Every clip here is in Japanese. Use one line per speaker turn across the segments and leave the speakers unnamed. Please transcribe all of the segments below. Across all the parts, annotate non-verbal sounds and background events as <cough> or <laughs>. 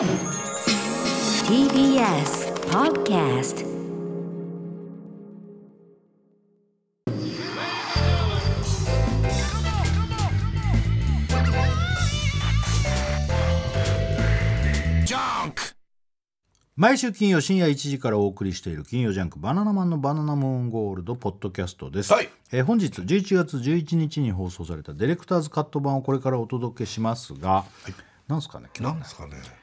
TBS Podcast
毎週金曜深夜1時からお送りしている金曜ジャンク「バナナマンのバナナムーンゴールド」ポッドキャストです、
はい。
えー本日11月11日に放送されたディレクターズカット版をこれからお届けしますが、なんですかね今日
なんですかね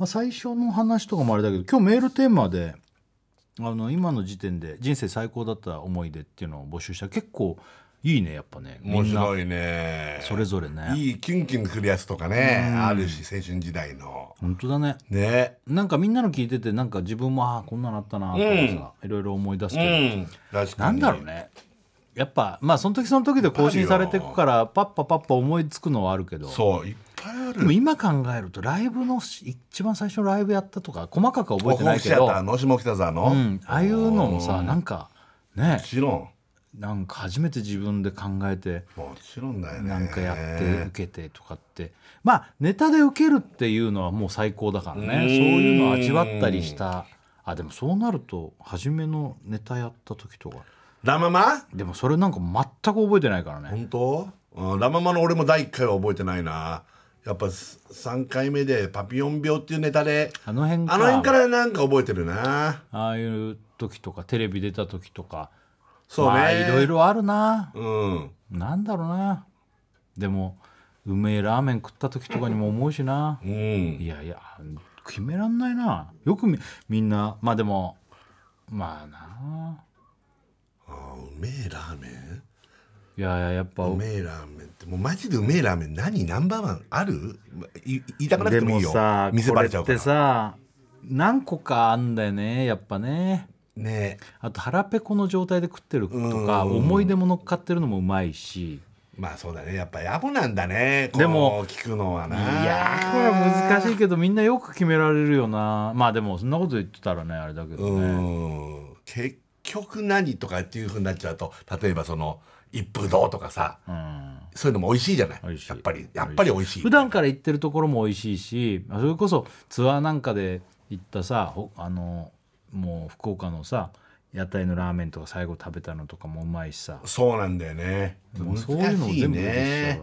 まあ、最初の話とかもあれだけど今日メールテーマであの今の時点で人生最高だった思い出っていうのを募集した。ら結構いいねやっぱね。
面白いね。
それぞれね。
いいキュンキュンくるやつとかねあるし青春時代の。
本当だね。
ね。
なんかみんなの聞いててなんか自分もああこんなのあったなとかさ、いろいろ思い出すけど、
うん。確か
なん
に
だろうね。やっぱまあその時その時で更新されていくからパッパパッパ思いつくのはあるけど。
そうぱいある
今考えるとライブの一番最初のライブやったとか細かくは覚えてないけど、
下北沢の、も
うん、ああいうのもさなんかね。
ちろん。
なんか初めて自分で考えて
もちろんだよね。
なんかやって受けてとかって。まあネタで受けるっていうのはもう最高だからね。そういうのを味わったりした。あでもそうなると初めのネタやった時とか。
ラママ？
でもそれなんか全く覚えてないからね。
本当、うん、ラママの俺も第1回は覚えてないなやっぱ3回目でパピヨン病っていうネタで
あの辺か。
あの辺からなんか覚えてるな。
ああいう時とかテレビ出た時とか。
そうね、
まあいろいろあるな。
うん。
なんだろうな。でもうめえラーメン食った時とかにも思うしな。
うん。
いやいや決めらんないな。よくみみんなまあでもまあな。
あうめえラーメン？
いやいややっぱ
うめえラーメンってもうマジでうめえラーメン何？ナンバーワンある？い言いたくなくてもいいよ。
さ
店
これ
ちゃうから。
さ何個かあんだよねやっぱね。
ね。
あと腹ペコの状態で食ってるとか
うん。
思い出も乗っかってるのもうまいし。
まあそうだね。やっぱ野暮なんだね
でも
聞くのはいな。い
やーこれは難しいけどみんなよく決められるよな。まあでもそんなこと言ってたらねあれだけど
う
ね
ん。結局何とかっていうふうになっちゃうと例えばその一風堂とかさ
うん。
そういうのも美味しいじゃない？やっぱりやっぱり美味しい。
普段から行ってるところも美味しいしそれこそツアーなんかで行ったさほあのもう福岡のさ屋台のラーメンとか最後食べたのとかもうまいしさ。
そうなんだよね。
もうそういうのを全部
ね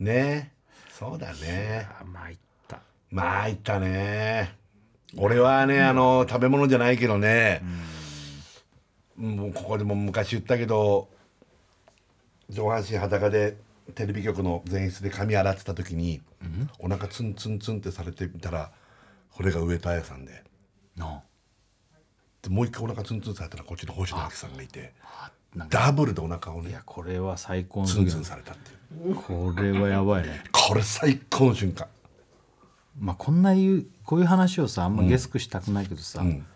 う
ね。そうだね。
あまあいった。
まあいったね。俺はねあの食べ物じゃないけどね、もうここでも昔言ったけど上半身裸でテレビ局の前室で髪洗ってた時に、お腹ツンツンツンってされてみたらこれが上戸彩さんで。
な
でもう一回お腹ツンツンされたらこっちの星野亜紀さんがいてダブルでお腹をね
いやこれは最高の
ツン
時
ツンされたっていう。
これはやばいね。
これ最高の瞬間。
まあこんな言うこういう話をさあんまゲスクしたくないけどさ、
ん。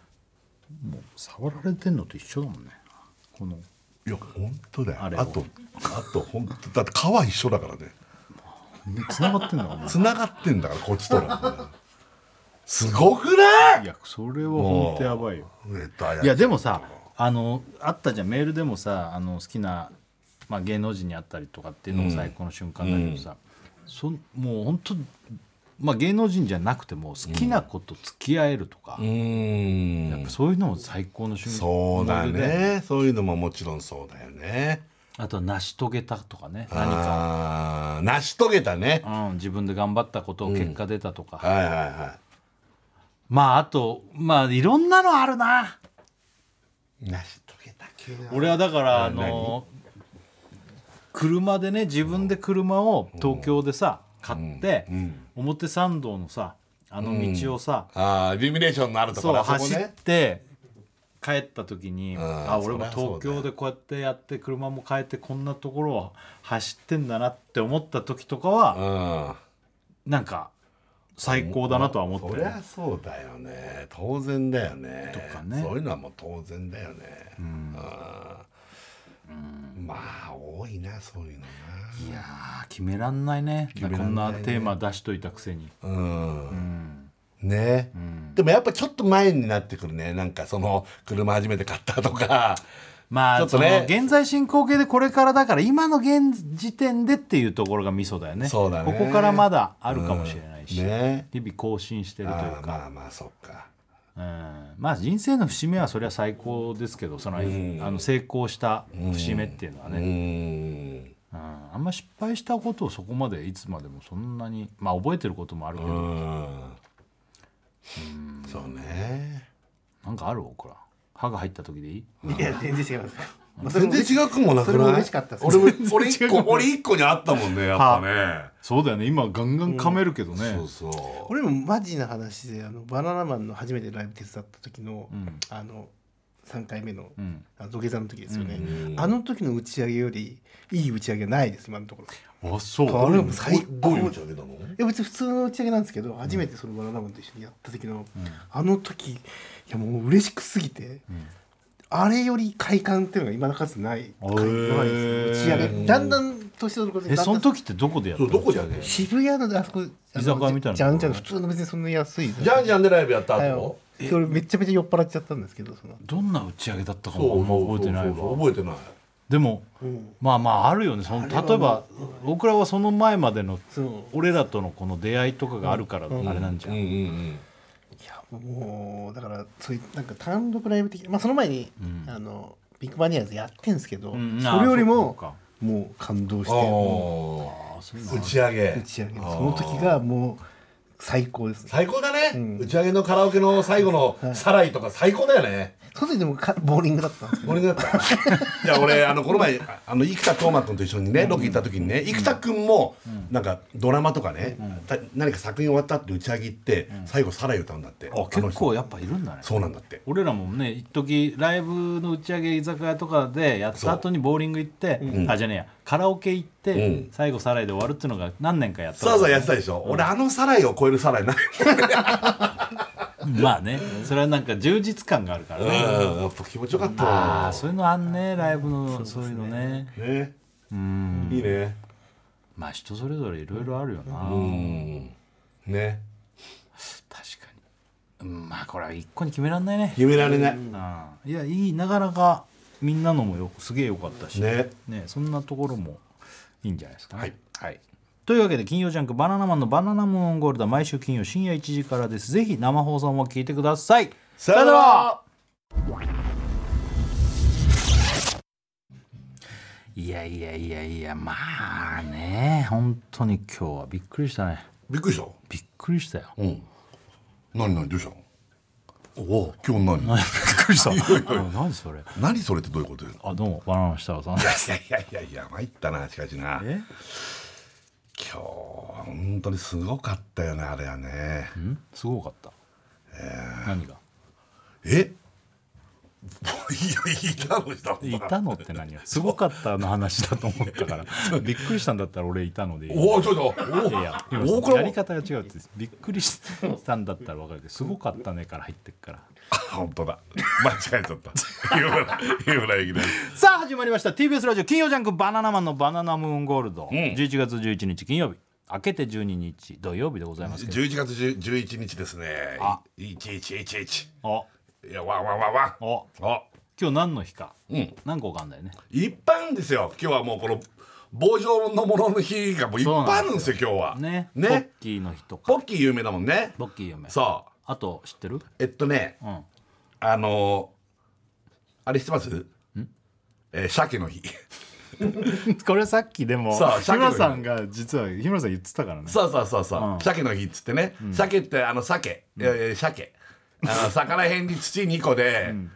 もう触られてんのと一緒だもんね。この
いや本当だよ。
あ
あとあと本当だって皮一緒だからね。
つながってんだからね
繋がってんだからこっちとら。すごくない？
いやそれは本当やばいよ。いやでもさあのあったじゃん。メールでもさあの好きな、まあ、芸能人に会ったりとかっていうのも最高の瞬間だけどさ、そんもう本当まあ芸能人じゃなくても好きな子と付き合えるとか、
うーん。
やっぱそういうのも最高の瞬間
そうだね。そういうのももちろんそうだよね。
あとは成し遂げたとかね何か、
成し遂げたね。
うん、自分で頑張ったことを結果出たとか、
はいはいは
まああとまあいろんなのあるな。い
成し遂げた系だ
俺はだからあの車でね自分で車を東京でさ買って、表参道のさあの道をさ、
ああイルミネーションのあるとこ
そう
ろ
走っ
ね
て帰った時に、
ん。
あ俺も東京でこうやってやって車も変えてこんなところを走ってんだなって思った時とかは、
うん。
なんか最高だなとは思って
そりゃそうだよね。当然だよね。
とかね。
そういうのはもう当然だよね。うんまあ多いなそういうの
いやー決めらんないね。
めらんないね。
こんなテーマ出しといたくせに、
なうん。
うん。
ね、
ん。
でもやっぱちょっと前になってくるね。なんかその車初めて買ったとか。
まあ
ちょっとね。
その現在進行形でこれからだから今の現時点でっていうところがミソだよね。
そうだね。
ここからまだあるかもしれないし、
ね。
日々更新してるという
ああ
か、
まあまあそっか
うん、まあ人生の節目はそれは最高ですけどその,、あの成功した節目っていうのは
う
ね、
ん。
うん。あんま失敗したことをそこまでいつまでもそんなにまあ覚えてることもあるけど、
うん。そうね。
なんかある？僕ら。歯が入った時でいい？
いや全然違いますまあ
全
も
然違くもなく
それも
ない
嬉しかったです
俺も <laughs> 俺一個俺一個にあったもんねやっぱね。
そうだよね。今ガンガン噛めるけどね、
そうそう。
俺もマジな話であのバナナマンの初めてライブ手伝った時の、
ん。
あの3回目の,、
ん。
あの土下座の時ですよね、
うん。
あの時の打ち上げよりいい打ち上げはないです今のところ。
あそう。
あれも最高
どういう打ち上げなの
いや別に普通の打ち上げなんですけど初めてそのバナナマンと一緒にやった時の、あの時いやもう嬉しくすぎて、あれより快感っていうのが今の数ない快感ないです打ち上げ。だんだん年取ることで
え
だんだん
その時ってどこでやった
どこでやったの
渋谷のあそこ
居酒屋みたいな
じゃんじゃん普通の別にそんな安い。
じゃんじゃんでライブやった
はい。
後
それめちゃめちゃ酔っ払っちゃったんですけどその
どんな打ち上げだったかも覚えてない
覚えてない。
でも、まあまああるよね。その例えば僕らはその前までの俺らとのこの出会いとかがあるからあれなんじゃん、
やもうだからそういうなんか単独ライブ的まあその前に、あのビッグバニアーズやってんすけど、
うん。
それよりも
っか
もう感動して
打ち上げ。
う打ち上げ。のその時がもう最高です。ね
最高だね、
ん。
打ち上げのカラオケの最後のサライとか最高だよね、
その時でもかボーリングだったんですけど。
俺だった。いや俺あのこの前あの生田斗真君と一緒にねロケ行った時にね生田君もなんかドラマとかね、た何か作品終わったって打ち上げ行って、最後サライ歌うんだって
あ結構やっぱいるんだね。
そうなんだって。
俺らもね一時ライブの打ち上げ居酒屋とかでやった後にボーリング行って、あじゃねえやカラオケ行って、
うん。
最後サライで終わるっていうのが何年かやった
そうそうやってたでしょ、俺あのサライを超えるサライない <laughs> <laughs>
まあねそれはなんか充実感があるからね、
うん。やっぱ気持ちよかった。
あそういうのあんねライブのそういうのね。
ね。
うん。
いいね。
まあ人それぞれいろいろあるよな、
うん。ね。
確かに、うん、まあこれは一個に決めらんないね。
決められない、
うん。いやいいなかなかみんなのもよすげえよかったし。
ね。
ねそんなところもいいんじゃないですか。ね。
はい。
はいというわけで金曜ジャンク「バナナマンのバナナムーンゴールド」は毎週金曜深夜1時からです。ぜひ生放送も聞いてください。
さよなら。
いやいやいやいやまあね本当に今日はびっくりしたね。
びっくりした？
びっくりしたよ。
うん。何何？どうした？のおお今日何？<laughs>
びっくりした。うん何それ？
何それってどういうことよ
あどうもバナナの設楽さん
いやいやいやいや参ったなしかしな。
え？
今日は本当にすごかったよねあれはね。
ん？すごかった、何が？
え？いたの
いたのって何よすごかったの話だと思ったからびっくりしたんだったら俺いたので
おおちょっと
やややり方が違うってびっくりしたんだったら分かるけどすごかったねから入ってっから
本当だ間違えちゃった
さあ始まりました TBS ラジオ金曜ジャンク「バナナマンのバナナムーンゴールド」
ん
11月11日金曜日明けて12日土曜日でございますけど
11月11日ですね
あ
1111
お
いやわわわわん
お今日何の日か？
うん。
何個かあんだよね。
いっぱいあるんですよ。今日はもうこの棒状のものの日がもういっぱいあるんですよ今日は。
ね。ポッ
ね
キーの日とか。
ポッキー有名だもんね。
ポッキー嫁
そう。
あと知ってる？
えっとね
うん。
あのーあれ知ってます？えー鮭の日。<laughs>
これさっきでも日。村さんが実は日村さん言ってたからね。
そうそうそうそう、
うん。
鮭の日っつってね、鮭ってあの鮭、いやいや鮭。あの魚辺に土2個で、えー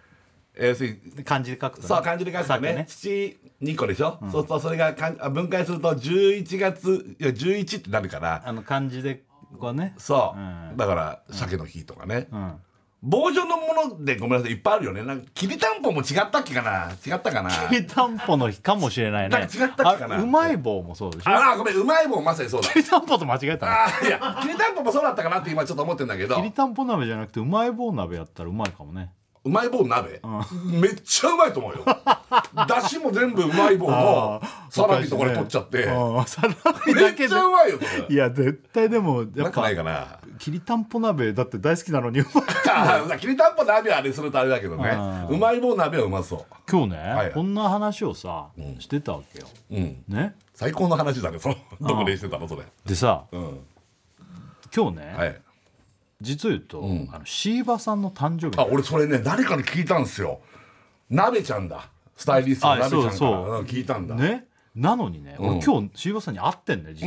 要するに
漢字で書くとね。
そう漢字で書くとね。土2個でしょ、そうするとそれがかんあ分解すると11月いや11ってなるから。
あの漢字でこうね。
そう、
うん。
だから鮭の日とかね、
うん。
棒状のものでごめんなさい。いっぱいあるよね。なんかきりたんぽも違ったっけかな？違ったかな？
きりたんぽの日かもしれないね。
なんか違ったっけかな？
あうまい棒もそうでしょ？
ああごめんうまい棒まさにそうだ。
きりたんぽと間違えたね
あーいやきりたんぽもそうだったかなって今ちょっと思ってんだけど。
きりたんぽ鍋じゃなくてうまい棒鍋やったらうまいかもね
うまい棒鍋、めっちゃうまいと思うよ。<laughs> だしも全部うまい棒のサラミとこれ取っちゃって、
うん。サラミ
めっちゃうまいよそれ。
いや絶対でもやっぱ
なんかないかな。
きりたんぽ鍋だって大好きなのに。<laughs>
きりたんぽ鍋はあれするとあれだけどね。うまい棒鍋はうまそ
今日ね、
はい。
こんな話をさ、してたわけよ。
ううん。
ね。
最高の話だねそのどこでしてたのそれ。
でさ
うん。
今日ね、
はい
実を言うと、あのシーバさんの誕生日
あ俺それね誰かに聞いたんですよ。鍋ちゃんだ。スタイリストの
あ
鍋ちゃんから。
そう
聞いたんだ。
ね。なのにね、俺今日シーバさんに会ってんだよ実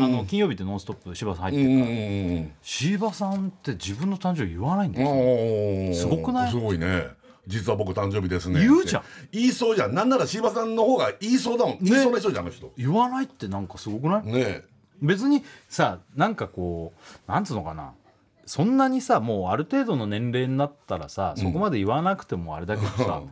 は、あの金曜日って「ノンストップ」柴さん入ってるから、
うん
シーバさんって自分の誕生日言わないんだよ、
うん
すごくない？
すごいね。実は僕誕生日ですね。
言うじゃん。
言いそうじゃん。なんなら柴さんの方が言いそうだもん、言いそうな人じゃんあの人。
言わないってなんかすごくない、
ね。
別にさなんかこうなんつうのかなそんなにさもうある程度の年齢になったらさそこまで言わなくてもあれだけどさ、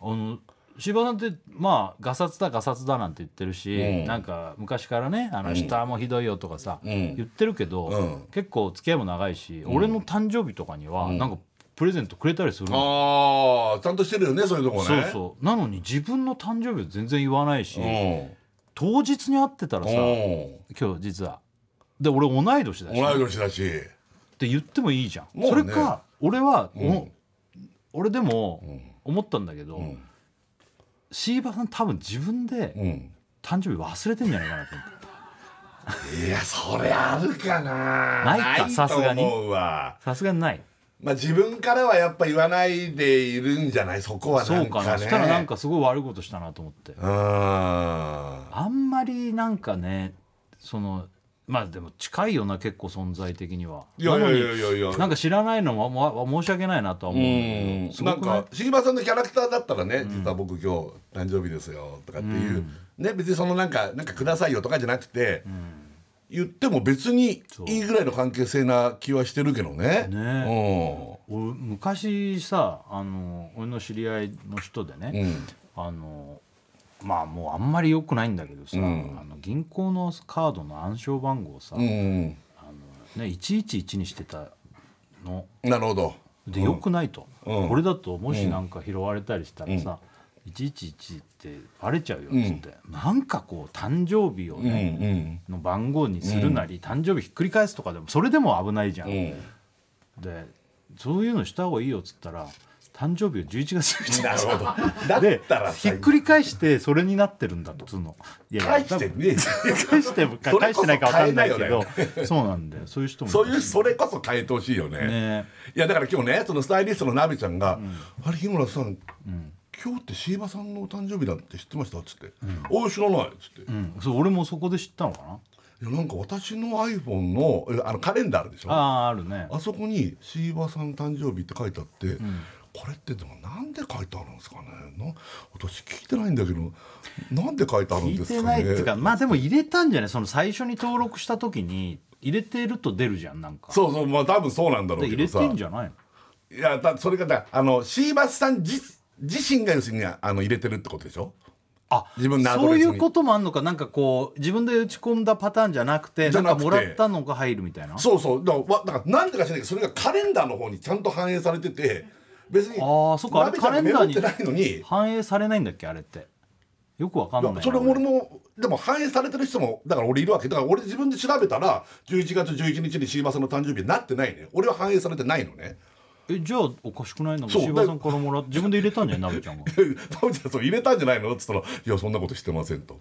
あの柴さんってまあガサツだガサツだなんて言ってるし、
うん。
なんか昔からねあの下もひどいよとかさ、
ん。
言ってるけど、
うん。
結構付き合いも長いし、俺の誕生日とかにはなんかプレゼントくれたりするの、
ああちゃんとしてるよねそういうとこね。
そうそう。なのに自分の誕生日は全然言わないし、
うん。
当日に会ってたらさ、
うん。
今日実は。で俺同い年だし。
同い年だし
って言ってもいいじゃん、
ね。
それか俺は、お俺でも思ったんだけど、シーバさん多分自分で
うん。
誕生日忘れてんじゃないかなと思って。
いやそれあるかな。
ないかさすがに
と思うわ。
さすがに。ない。
まあ自分からはやっぱ言わないでいるんじゃない？そこは
そ
なんかね。
うかな。そしたらなんかすごい悪いことしたなと思って。
うん。
あんまりなんかねそのまあでも近いよな結構存在的には。い
やいやいやいや。いや
なんか知らないのもま申し訳ないなとは思うん。だけどす
なんか椎葉さんのキャラクターだったらね、実は僕今日誕生日ですよとかっていう、ね別にそのなんかなんかくださいよとかじゃなくて、言っても別にいいぐらいの関係性な気はしてるけどね。
ね俺昔さあの俺の知り合いの人でね、あのまあもうあんまり良くないんだけどさ、
ん。
あの銀行のカードの暗証番号をさ、
うんうん。
あのね、111にしてたの。
なるほど。
で良くないと、
うん。
これだともしなんか拾われたりしたらさ、111ってバレちゃうよっつって、なんかこう誕生日を
うん
ね、
うん。
の番号にするなり、誕生日ひっくり返すとかでもそれでも危ないじゃん。
うん。
でそういうのした方がいいよっつったら誕生日が11月みたい
なるほど。だ
で
ったら
ひっくり返してそれになってるんだっつうのいや
返してね。
返しても
それこそ
返してないか分かんないけどそうなんだよ。そういう人も
そういうそれこそ変えてほしいよね。
ね。
いやだから今日ねそのスタイリストのナビちゃんが「あれ日村さん、今日って椎葉さんのお誕生日だって知ってました?」っつって「おい知らない」っつって。
うん。そう俺もそこで知ったのかな。い
やなんか私の iPhone のえあのカレンダーあるでしょ。あ
あああるね。
そこに「椎葉さん誕生日」って書いてあって、これってでもなんで書いてあるんですかね？な私聞いてないんだけどなんで書いてあるん
聞い
ですかね？
てないっていうかまあでも入れたんじゃないその最初に登録した時に入れてると出るじゃんなんか。
そうそうまあ多分そうなんだろうけどさ。
てんじゃないの？
いやだそれがだあの椎葉さん自自身が要するにあの入れてるってことでしょ？
あ
自分のアド
そう
レスに。
いうこともあんのか？なんかこう自分で打ち込んだパターンじゃなくて。
な
んかもらったのが入るみたいな？
そうそう。だからわだからなんでか知らないけどそれがカレンダーの方にちゃんと反映されてて別に
あーそっかあれ
ナビちゃんがメモってないのに。
反映されないんだっけあれって。よくわかんない。な
それ俺もでも反映されてる人もだから俺いるわけ。だから俺自分で調べたら11月11日に椎葉さんの誕生日になってないね。俺は反映されてないのね。
えじゃあおかしくないの？
そう。
柴さんからもらって自分で入れたんじゃない鍋ちゃんが
タムちゃんそう入れたんじゃないの？っつったら「いやそんなことしてません」と。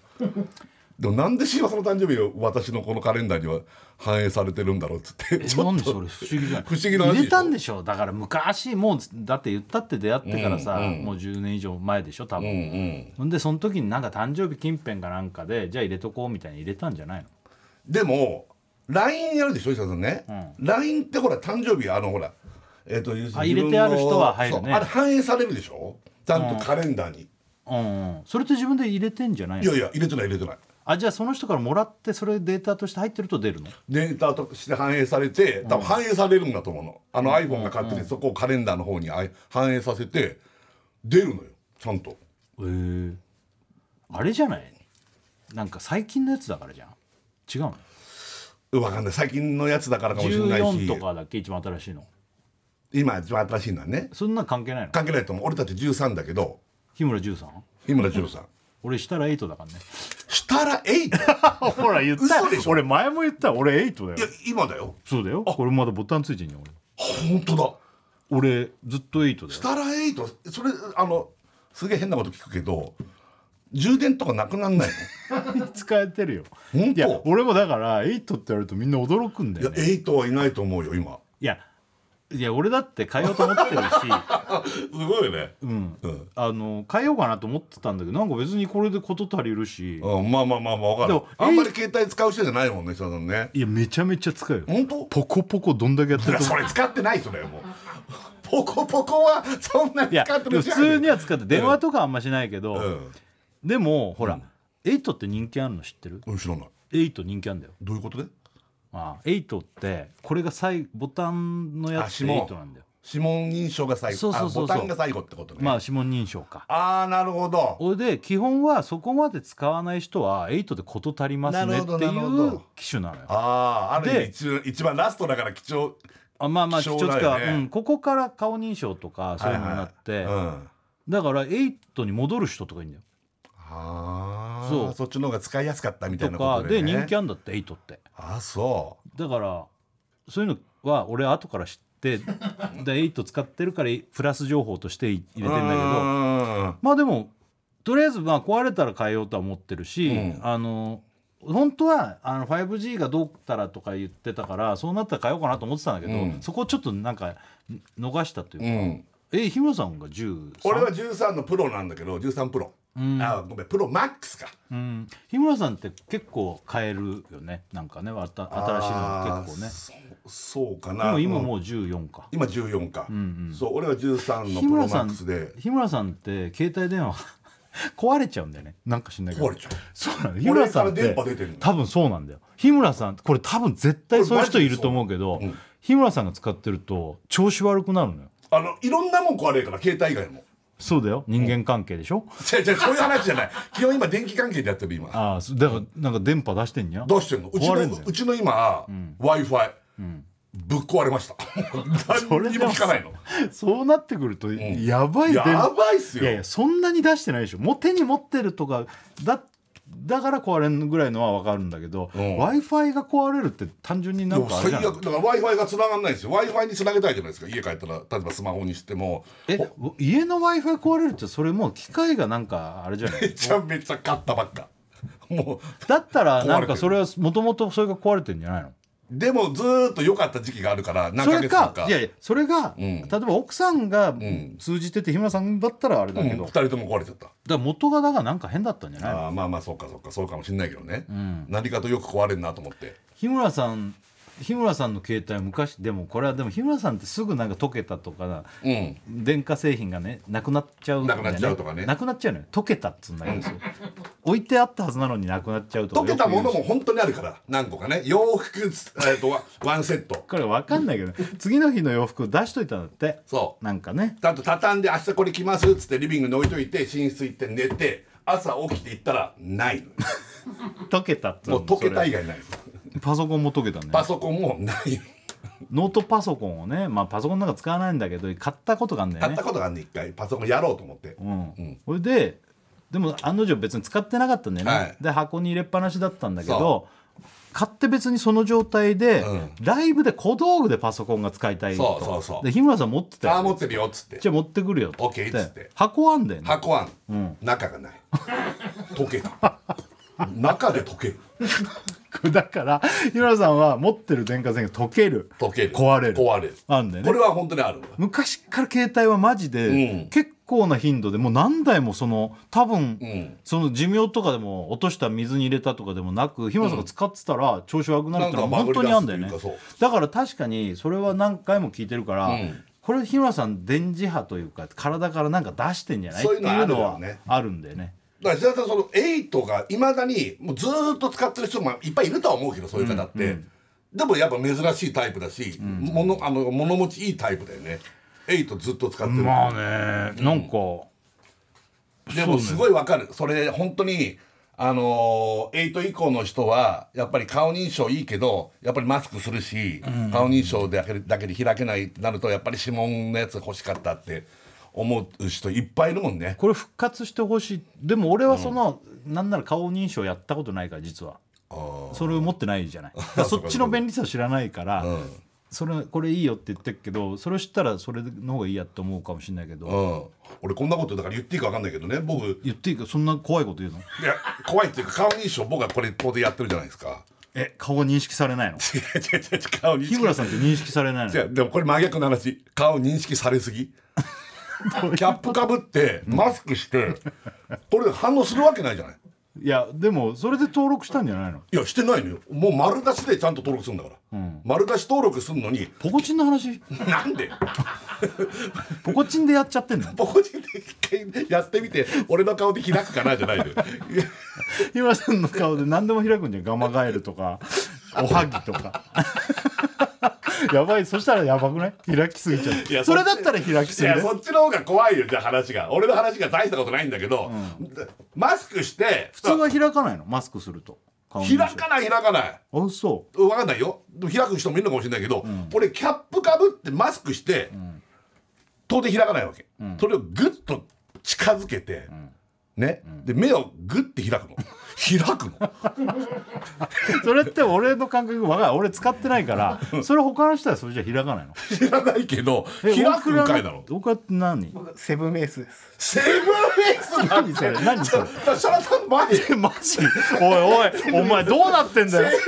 でもなんで椎葉さんの誕生日を私のこのカレンダーには反映されてるんだろうっつって
え
ちょ
それ不思議じゃない。
不思議な話
入れたんでしょだから昔もうだって言ったって出会ってからさ、
うんうん。
もう10年以上前でしょ多分、
うんうん。
でその時になんか誕生日近辺かなんかでじゃあ入れとこうみたいに入れたんじゃないの？
でも LINE やるでしょ石田さんね、LINE ってほら誕生日あのほらえっ、と要するに
あ入れてある人は入るね。
あれ反映されるでしょ？ちゃんとカレンダーに、
うんうん。それって自分で入れてんじゃないの？
いやいや入れてない入れてない
あじゃあその人からもらってそれデータとして入ってると出るの？
データとして反映されて多分反映されるんだと思うの、あの iPhone が勝手にそこをカレンダーの方に反映させて出るのよちゃんと。
へえあれじゃない？なんか最近のやつだからじゃん。違うの？
分かんない。最近のやつだからかもしれないし。
14とかだっけ？一番新しいの。
今一番新しいのはね。
そんな関係ないの？
関係ないと思う。俺たち13だけど。
日村 13?
日村13
俺したらエイトだからね。
したらエイト？<laughs>
ほら言った。
嘘でしょ？
俺前も言った俺エイトだ
いや
よ
今だよ。
そうだよ。これまだボタンついてんじゃ
本当だ。
俺ずっとエイトだよ。
スタラエイト？それあのすげえ変なこと聞くけど充電とかなくなんないの？<laughs>
使えてるよ。
本当？
いや俺もだからエイトって言われるとみんな驚くんだ
のよいや
エイ
トはいないと思うよ今。
いやいや俺だって変えようと思ってるし。<laughs>
すごいね。
うん。
うん。
あの変えようかなと思ってたんだけどなんか別にこれで事足りるし。
うん、まあまあまあまあ分かる。
でも
あんまり携帯使う人じゃないもんねそのね。
いやめちゃめちゃ使うよ。
本当？
ポコポコどんだけやって
いや
ると。
それ使ってないそれもう。<laughs> ポコポコはそんなに
いや
使って
でも普通には使って電話とかあんましないけど、
うん。
でもほら、8って人気あるの知ってる？
うん知らない。
8人気あるんだよ。
どういうことで？
ああ8ってこれが最ボタンのやつって
あ指紋。
8なんだよ。
指紋認証が最後。
そうそうそう
ボタンが最後ってことね。
まあ指紋認証か。
ああなるほど。
それで基本はそこまで使わない人は8で事足りますねっていう機種なのよ。
ああある意味
で
一一番ラストだから貴重
あまあまあ
貴
貴重つか、
ね
うん、ここから顔認証とかそういうのになって、
はいはいうん。
だから8に戻る人とかいるんだよそう。
そっちの方が使いやすかったみたい
と
なことで、
かで
ね、
人気あんだって8って。
あそ
だからそういうのは俺後から知って <laughs> で8使ってるからプラス情報として入れてんだけど
ど
まあでもとりあえずまあ壊れたら変えようとは思ってるし、
うん。
あの本当はあの 5G がどうたらとか言ってたからそうなったら変えようかなと思ってたんだけど、
うん。
そこをちょっとなんか逃したというか、
うん。
え日村さんが10
俺は13のプロなんだけど13プロ、
うん
あごめんプロマックスか。
うん、日村さんって結構変えるよね。なんかね新しいの結構ね。
ねそうか
で
な
今もう14か、
今14か、
んうん。
そう俺は13の
日
プロマックスで。
日村さんって携帯電話 <laughs> 壊れちゃうんだよね。なんか知んないけど。
壊れちゃう。
そうなんだ日村さんって多分そうなんだよ。日村さんこれ多分絶対そういう人いると思うけど
これマジで。
日村さんが使ってると調子悪くなるのよ。
あのいろんなもん壊れるから携帯以外も
そうだよ。人間関係でしょ、
違う違うそういう話じゃない。<laughs> 基本今電気関係でやってる今。
ああそだからなんか電波出してんにゃ
どうしてんの。うちのうちの今、w i f i ぶっ壊れました。<laughs> 何にも聞かないの。
そうなってくるとやばい
やばいっすよ。
いやいやそんなに出してないでしょ。もう手に持ってるとかだだから壊れるぐらいのは分かるんだけど、
うん。
w i f i が壊れるって単純になんか
最悪だから w i f i が繋がんないんですよ。W i f i に繋げたいじゃないですか。家帰ったら例えばスマホにしても。
え家の w i f i 壊れるってそれもう機械がなんかあれじゃない？
めちゃめちゃ買ったばっか。も <laughs>
だったらなんかそれはもともとそれが壊れてんじゃないの？
うでもずーっと良かった時期があるから何ヶ月間か。
かいやいやそれが、
ん。
例えば奥さんが通じてて日村さんだったらあれだけど、
うん、2
だか
人とも壊れちゃった。
ら元がだからなんか変だったんじゃないの？
あーまあまあそうかそうかそうかもしんないけどね、
ん。
何かとよく壊れるなと思って。
日村さん日村さんの携帯は昔でもこれはでも日村さんってすぐなんか溶けたとか
うん。
電化製品がねなくなっちゃうね。
なくなっちゃうとかね。
なくなっちゃうのよ。溶けたっつうんだけど、置いてあったはずなのになくなっちゃうとか
溶けたものも本当にあるから何個かね。洋服、えー、とワワンセット。
これ分かんないけど次の日の洋服出しといたんだって。
そう。
なんかね。
ちゃんと畳んで明日これ着ますっつってリビングに置いといて寝室行って寝て朝起きて行ったらないのよ。<laughs>
溶けたっつうの
もう溶けた以
そ
外ない
パソコンも溶けたね。
パソコンもない。の
ノートパソコンをねまあパソコンなんか使わないんだけど買ったことがあるんだよね。
買ったことがあるんで一回。パソコンやろうと思って。
うん、それででも案の定別に使ってなかったんだよね、
はい。
で箱に入れっぱなしだったんだけ
そ
ど買って別にその状態で、
うん。
ライブで小道具でパソコンが使いたいと。
そうそうそう。
で日村さん持ってたよ。
ああ持ってるよっつって。
じゃあ持ってくるよって
オッケーっつって。
箱あんだよね。
箱あん、
うん。
中がない。<laughs> 溶けた。中で溶ける
だから日村さんは持ってる電化製品が溶ける。
溶ける。
壊れる。
壊れる。
あんだよね。
これは本当にある
昔から携帯はマジで、
うん。
結構な頻度でもう何台もその多分、
うん。
その寿命とかでも落とした水に入れたとかでもなく日村さんが使ってたら調子悪くなるってのは本当にあるんだよね。だから確かにそれは何回も聞いてるから、
うん。
これ日村さん電磁波というか体からなんか出してんじゃない？っていうのは
ある
んだよね。
だから石田さんその8がいまだにもうずーっと使ってる人もいっぱいいるとは思うけどそういう方って、でもやっぱ珍しいタイプだし、ものあの物持ちいいタイプだよね。8ずっと使ってる、
まあね。なんか、
でもすごいわかる。それ本当にあのー、8以降の人はやっぱり顔認証いいけどやっぱりマスクするし、顔認証だけでだけで開けないってなるとやっぱり指紋のやつ欲しかったって思う人いっぱいいるもんね。
これ復活してほしい。でも俺はその、なんなら顔認証やったことないから実は。それを持ってないじゃない。そっちの便利さを知らないから、<laughs>
うん。
それこれいいよって言ってるけどそれを知ったらそれの方がいいやって思うかもしれないけど、
うん。俺こんなことだから言っていいか分かんないけどね僕。い
言っていいかそんな怖いこと言うの？
や怖いっていうか顔認証僕はこれここでやってるじゃないですか。
え顔認識されないの？<laughs>
違う違う違う顔認識。
日村さんって認識されないの？
違うでもこれ真逆の話。顔認識されすぎ <laughs> キャップかぶってマスクしてこれで反応するわけないじゃない。
いやでもそれで登録したんじゃないの？
いやしてないのよ。もう丸出しでちゃんと登録するんだから、丸出し登録するのに。
ポコチンの話？
なんで？<laughs>
ポコチンでやっちゃってんの？<laughs>
ポコチンで一回やってみて俺の顔で開くかなじゃないのよ。
日村さんの顔で何でも開くんじゃん。ガマガエルとかおはぎとか <laughs> やばい。そしたらやばくない？開きすぎちゃ
いや
うそれだったら開きすぎで
いやそっちの方が怖いよ。じゃあ話が。俺の話が大したことないんだけど、マスクして
普通は開かないの？マスクすると。
開かない開かない。
あそ
分かんないよ。でも開く人もいるのかもしれないけど、俺キャップかぶってマスクして、当然開かないわけ、それをグッと近づけて、ね、で目をグッて開くの開くの？
う <laughs> それって俺の感覚わかる。俺使ってないからそれ他の人はそれじゃ開かないの？
知らないけど
え
開くんかいだろ。
大倉って何？
僕セブンエースです
セブンエース
何それ何それ。
設楽さん前
マジ。おいおいお前どうなってんだよ。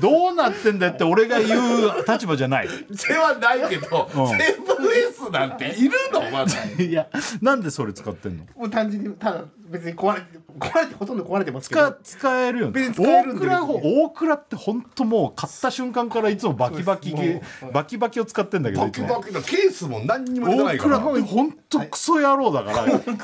どうなってんだよって俺が言う立場じゃない。
ではないけど、
うん。
セブンエースなんているの？まだ。
いやなんでそれ使ってんの？
もう単純にただ別に壊れて壊れてほとんど壊れてますけど。
使使えるよね。大倉大倉って本当もう買った瞬間からいつもバキバキ
そうですもう
バキバキを使ってんだけど
バキバキのケースも何にも出てな
大
いから。
倉って本当クソ野郎だから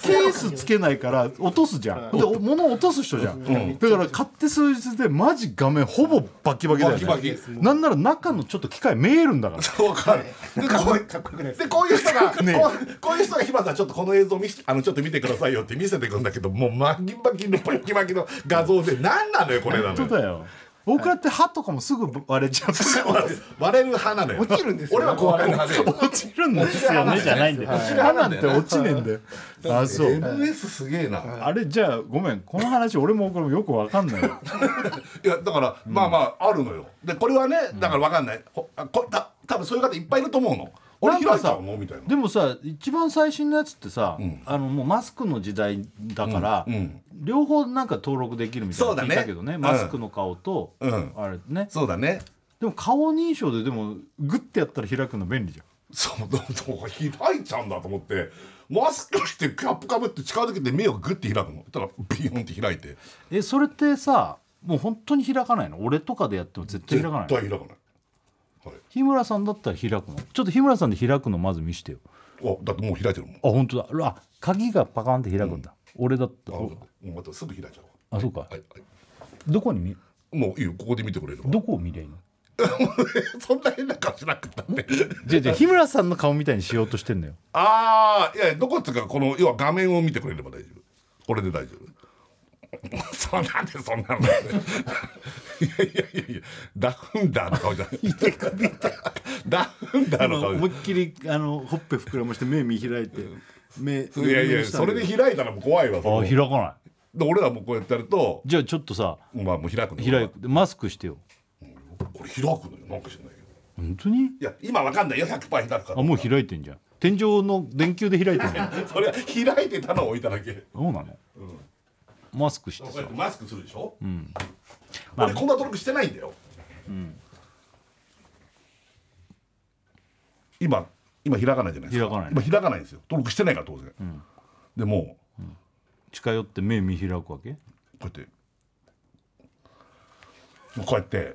ケースつけないから落とすじゃん。でお物落とす人じゃん。だから買って数日でマジ画面ほぼバキバキだよね。
バキバキ
なんなら中のちょっと機械見えるんだから。<laughs>
わかる。でこう
かっこいいかっこよくないで
こういう人が、
ね
こうこういう人が日村さんちょっとこの映像見せあのちょっと見てくださいよって見せてくんだけどもうバキバキのバキバキの画像で何なのよこれなのよ
本当だよ大倉って歯とかもすぐ割れちゃう。
割れる派なのよ。
落ちるんですよ。
俺は壊れる派で
落ちるんですよ。ねじゃないんだよ。歯なんて落ちねえんだよあそう。
MS すげえな、
あれじゃあごめん。この話俺もこれもよくわかんない。よ <laughs>
いやだから、まあまああるのよ。でこれはねだから分かんない、ほあこた多分そういう方いっぱいいると思うの俺開いちゃうの？みたいな。
でもさ一番最新のやつってさ、あのもうマスクの時代だから、
うんうん。
両方なんか登録できるみたいな聞いたけどね。
うん。
マスクの顔と、
うん。
あれね。
そうだね。
でも顔認証ででもグッてやったら開くの便利じゃん。
そうどう開いちゃうんだと思ってマスクしてキャップかぶって近づけて目をグッて開くの。たらビヨンって開いて。
えそれってさもう本当に開かないの？俺とかでやっても絶対
絶
開かないの？
対開かない、
日村さんだったら開くの？ちょっと日村さんで開くのまず見してよ。
あだってもう開いてるもん。
あ本当だ。あ鍵がパカンって開くんだ、俺だった
あもうまたすぐ開いちゃう。
あそうか。
はいはい。
どこに見？
もういいよ。ここで見てくれるわ
どこを見りゃいいの？<laughs>
そんな変な顔しなくたって。<laughs>
じゃあじゃあ日村さんの顔みたいにしようとしてんのよ。
ああいやいやどこっつうかこの要は画面を見てくれれば大丈夫。これで大丈夫 <laughs> そうなんでそんなのいやいやいやいやダウンダーの顔じゃない。ダウンダーの顔
思いっきりあのほっぺ膨らまして目見開いて。目
いやいやそれで開いたらもう怖いわ
あ開かない。
で俺らもこうやってやると。
じゃあちょっとさ
まあもう開くの
開くでマスクしてよ。
これ開くのよなんか知らないけど
本当に？
いや今わかんないよ100%開くから
あもう開いてんじゃん。天井の電球で開いてんじゃん。<laughs>
それは開いてたのを置いただけ。
どうなの、マスクしてさ。
マスクするでしょ、
まあ。
俺こんな登録してないんだよ、今今開かないじゃないですか。
開かない。
今開かないんですよ。登録してないから当然、でも
近寄って目見開くわけ？
こうやって。こうやって、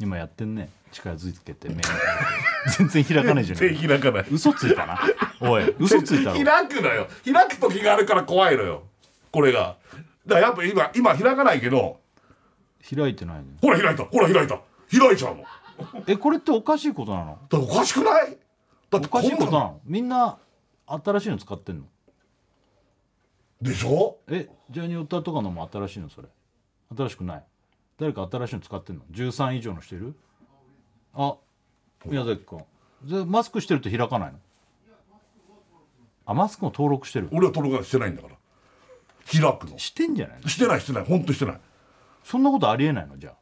今やってんね。近づけて目 <laughs> 全然開かないじゃん
手開かない。
嘘ついたな。おい嘘ついたろ。<laughs>
開くのよ。開く時があるから怖いのよこれが。だからやっぱ今今開かないけど。
開いてないの
ほら開いた。ほら開いた。開いちゃうの
えこれっておかしいことなの？
だからおかしくない？だって
おかしいことなの？みんな新しいの使ってんの？
でしょ？
えジャニオタとかのも新しいの？それ。新しくない？誰か新しいの使ってんの？13以上の人いる？あ宮崎君。でマスクしてると開かないの？あマスクも登録してる。
俺は登録してないんだから開くの。
してんじゃないの？
してないしてない。本当してない。
そんなことありえないの？じゃあ。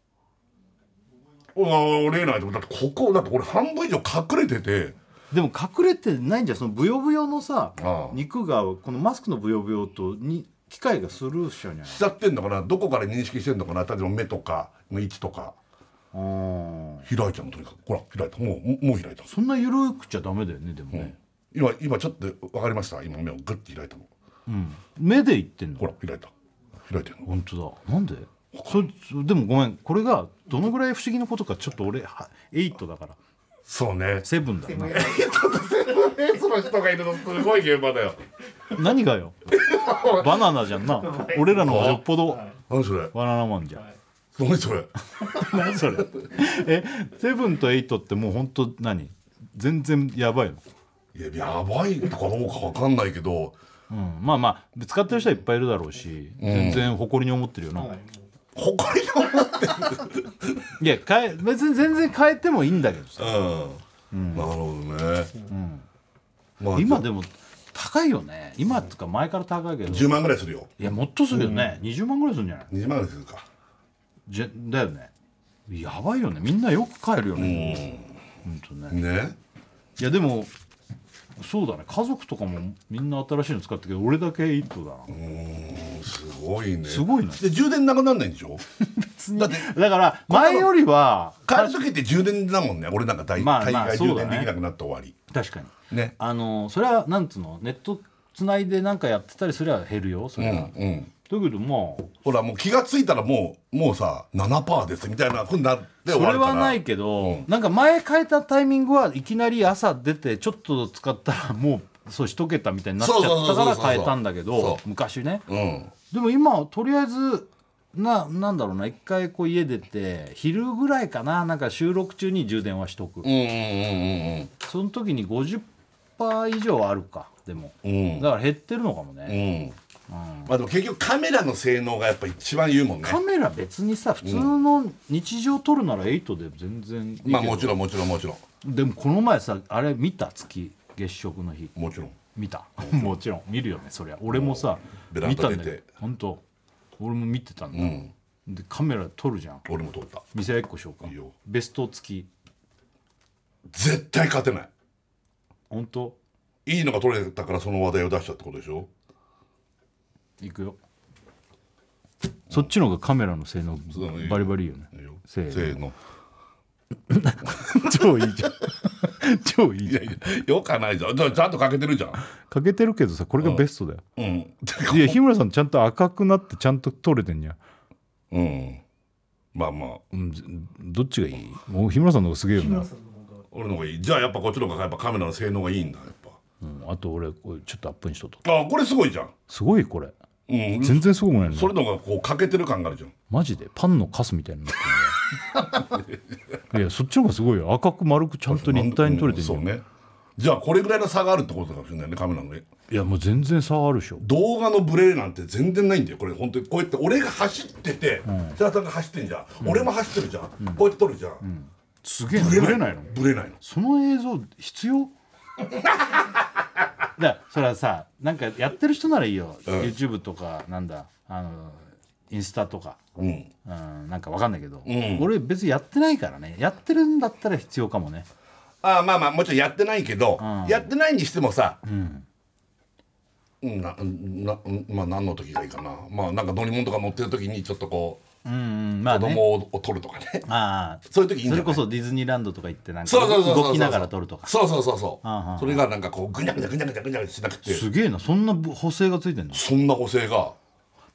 おあ折れないとだってここだって俺半分以上隠れてて。
でも隠れてないんじゃん。そのブヨブヨのさ
ああ。
肉がこのマスクのブヨブヨとに機械がスルーしちゃうんじゃない。
しちゃってんのかな？どこから認識してんのかな？例えば目とかの位置とか。
あー
開いちゃうのとにかく。ほら開いた。もうもう開いた、
そんな緩くちゃダメだよねでもね、
今今ちょっと分かりました？今目をグッて開いたの。
うん、目で言ってんの？
ほら開いた。開いてるの。
本当だ。なんで？そそでもごめん。これがどのぐらい不思議なことかちょっと俺は8だから。
そうね。
セブンだ。よな
エースの人がいるのすごい現場だよ。
何がよ？バナナじゃんな。俺らの方がよっぽど。
何それ？
バナナマンじゃん。
何それ？
何それ？えセブンとエイトってもう本当何？全然やばいの？
いややばいとかどうか分かんないけど
うん、まあまあ使ってる人はいっぱいいるだろうし、全然誇りに思ってるよな、
誇りに思ってる
いや変え別に全然変えてもいいんだけどさ、
うん、なるほどね、まあ
今でも高いよね。今っていうか前から高いけど。
10万ぐらいするよ。
いやもっとするよね、20万ぐらいするんじゃない
？20万ぐらいするか。
じゃだよね。やばいよね。みんなよく買えるよね。本当ね。
ね。
いやでもそうだね。家族とかもみんな新しいの使ってるけど俺だけイットだな。
うんすごいね。
すごいの
で充電なくなんないんでしょ？だって
だから前よりは
帰る時って充電だもんね俺なんか大,、
まあまあ
充電できなくなって終わり。
確かに。
ね。
あのそれはなんつうの？ネットつないでなんかやってたりすれば減るよそれは、
うんうん
だけどまあ
ほらもう気がついたらもうもうさ7%ですみたいなふうになって
それはないけど、なんか前変えたタイミングはいきなり朝出てちょっと使ったらもうそう一桁みたいになっちゃったから変えたんだけど昔ね。
うん。
でも今とりあえずななんだろうな一回こう家出て昼ぐらいかななんか収録中に充電はしとく、
うんうんうん
その時に50%以上あるかでも。
うん。うん
だから減ってるのかも
う
ね、
んまあでも結局カメラの性能がやっぱ一番言うもんね。
カメラ別にさ普通の日常撮るなら8で全然いいけど
まあもちろんもちろんもちろん。
でもこの前さあれ見た月月食の日。
もちろん。
見た？もちろん。見るよねそりゃ。俺もさ
ベラン
見たんだよ本当。俺も見てたんだ、
うん。
でカメラ撮るじゃん。
俺も撮った。
店屋一個しようか
いいよ。
ベスト付き。
絶対勝てない。
本当？
いいのが撮れたからその話題を出したってことでしょ？
いくよ。そっちの方がカメラの性能バリバリいいよね。
いいよ。
せーの。<laughs> 超いいじゃん。<laughs> 超いいじゃん。
いやいやよかないじゃん。じゃあちゃんとかけてるじゃん。
かけてるけどさこれがベストだよ、
うん。
いや日村さんちゃんと赤くなってちゃんと撮れてんじゃん。
うん。まあまあ。
うんずどっちがいい？もう日村さんの方がすげえよな、
俺の方がいい。じゃあやっぱこっちの方がやっぱカメラの性能がいいんだやっ
うん、あと俺これちょっとアップにしとっと。
ぱあこれすごいじゃん。
すごいこれ。
うん。
全然すごくないの
それの方がこう欠けてる感があるじゃん。
マジで。パンのカスみたいになってる。ねいやそっちの方がすごいよ。赤く丸くちゃんと立体に撮れてるじゃん、
うんそうね。じゃあこれぐらいの差があるってことかもしれないねカメラのね。
いやもう全然差あるでしょ。
動画のブレなんて全然ないんだよ。これ本当にこうやって俺が走ってて設楽さんが走ってんじゃん。俺も走ってるじゃん。こうやって撮るじゃん。
すげえな。ブレないの。
ブレないの。
その映像必要？<laughs> だそれはさなんかやってる人ならいいよ、
うん。
YouTube とかなんだ。あのインスタとか、
うん。
うん、なんかわかんないけど、
ん。
俺別にやってないからね。やってるんだったら必要かもね。
ああまあまあもちろんやってないけど、
ん。
やってないにしてもさ、
ん。
うんななまあ何の時がいいかな。まあなんか乗り物とか乗ってる時にちょっとこう、
うんうん。まあね。
子供を撮るとかね。
ああ。
そういう時いい
それこそディズニーランドとか行ってなんか
そうそうそうそう
動きながら撮るとか。
そうそうそうそう、
うんうん
それがなんかこうぐにゃぐにゃぐにゃぐにゃぐにゃしなくて
すげえなそんな補正がついてんの
そんな補正が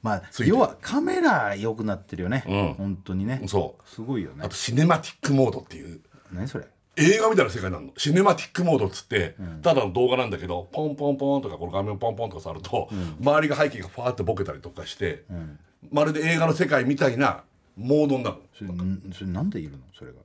まあ要はカメラ良くなってるよね、
うん
本当にね
そう
すごいよね
あとシネマティックモードっていう
何それ
映画みたいな世界なのシネマティックモードっつって、ただの動画なんだけどポンポンポンとかこの画面をポンポンとか触ると、周りが背景がファーってボケたりとかして、まるで映画の世界みたいなモードになる
それんそれなんでいるの？それが。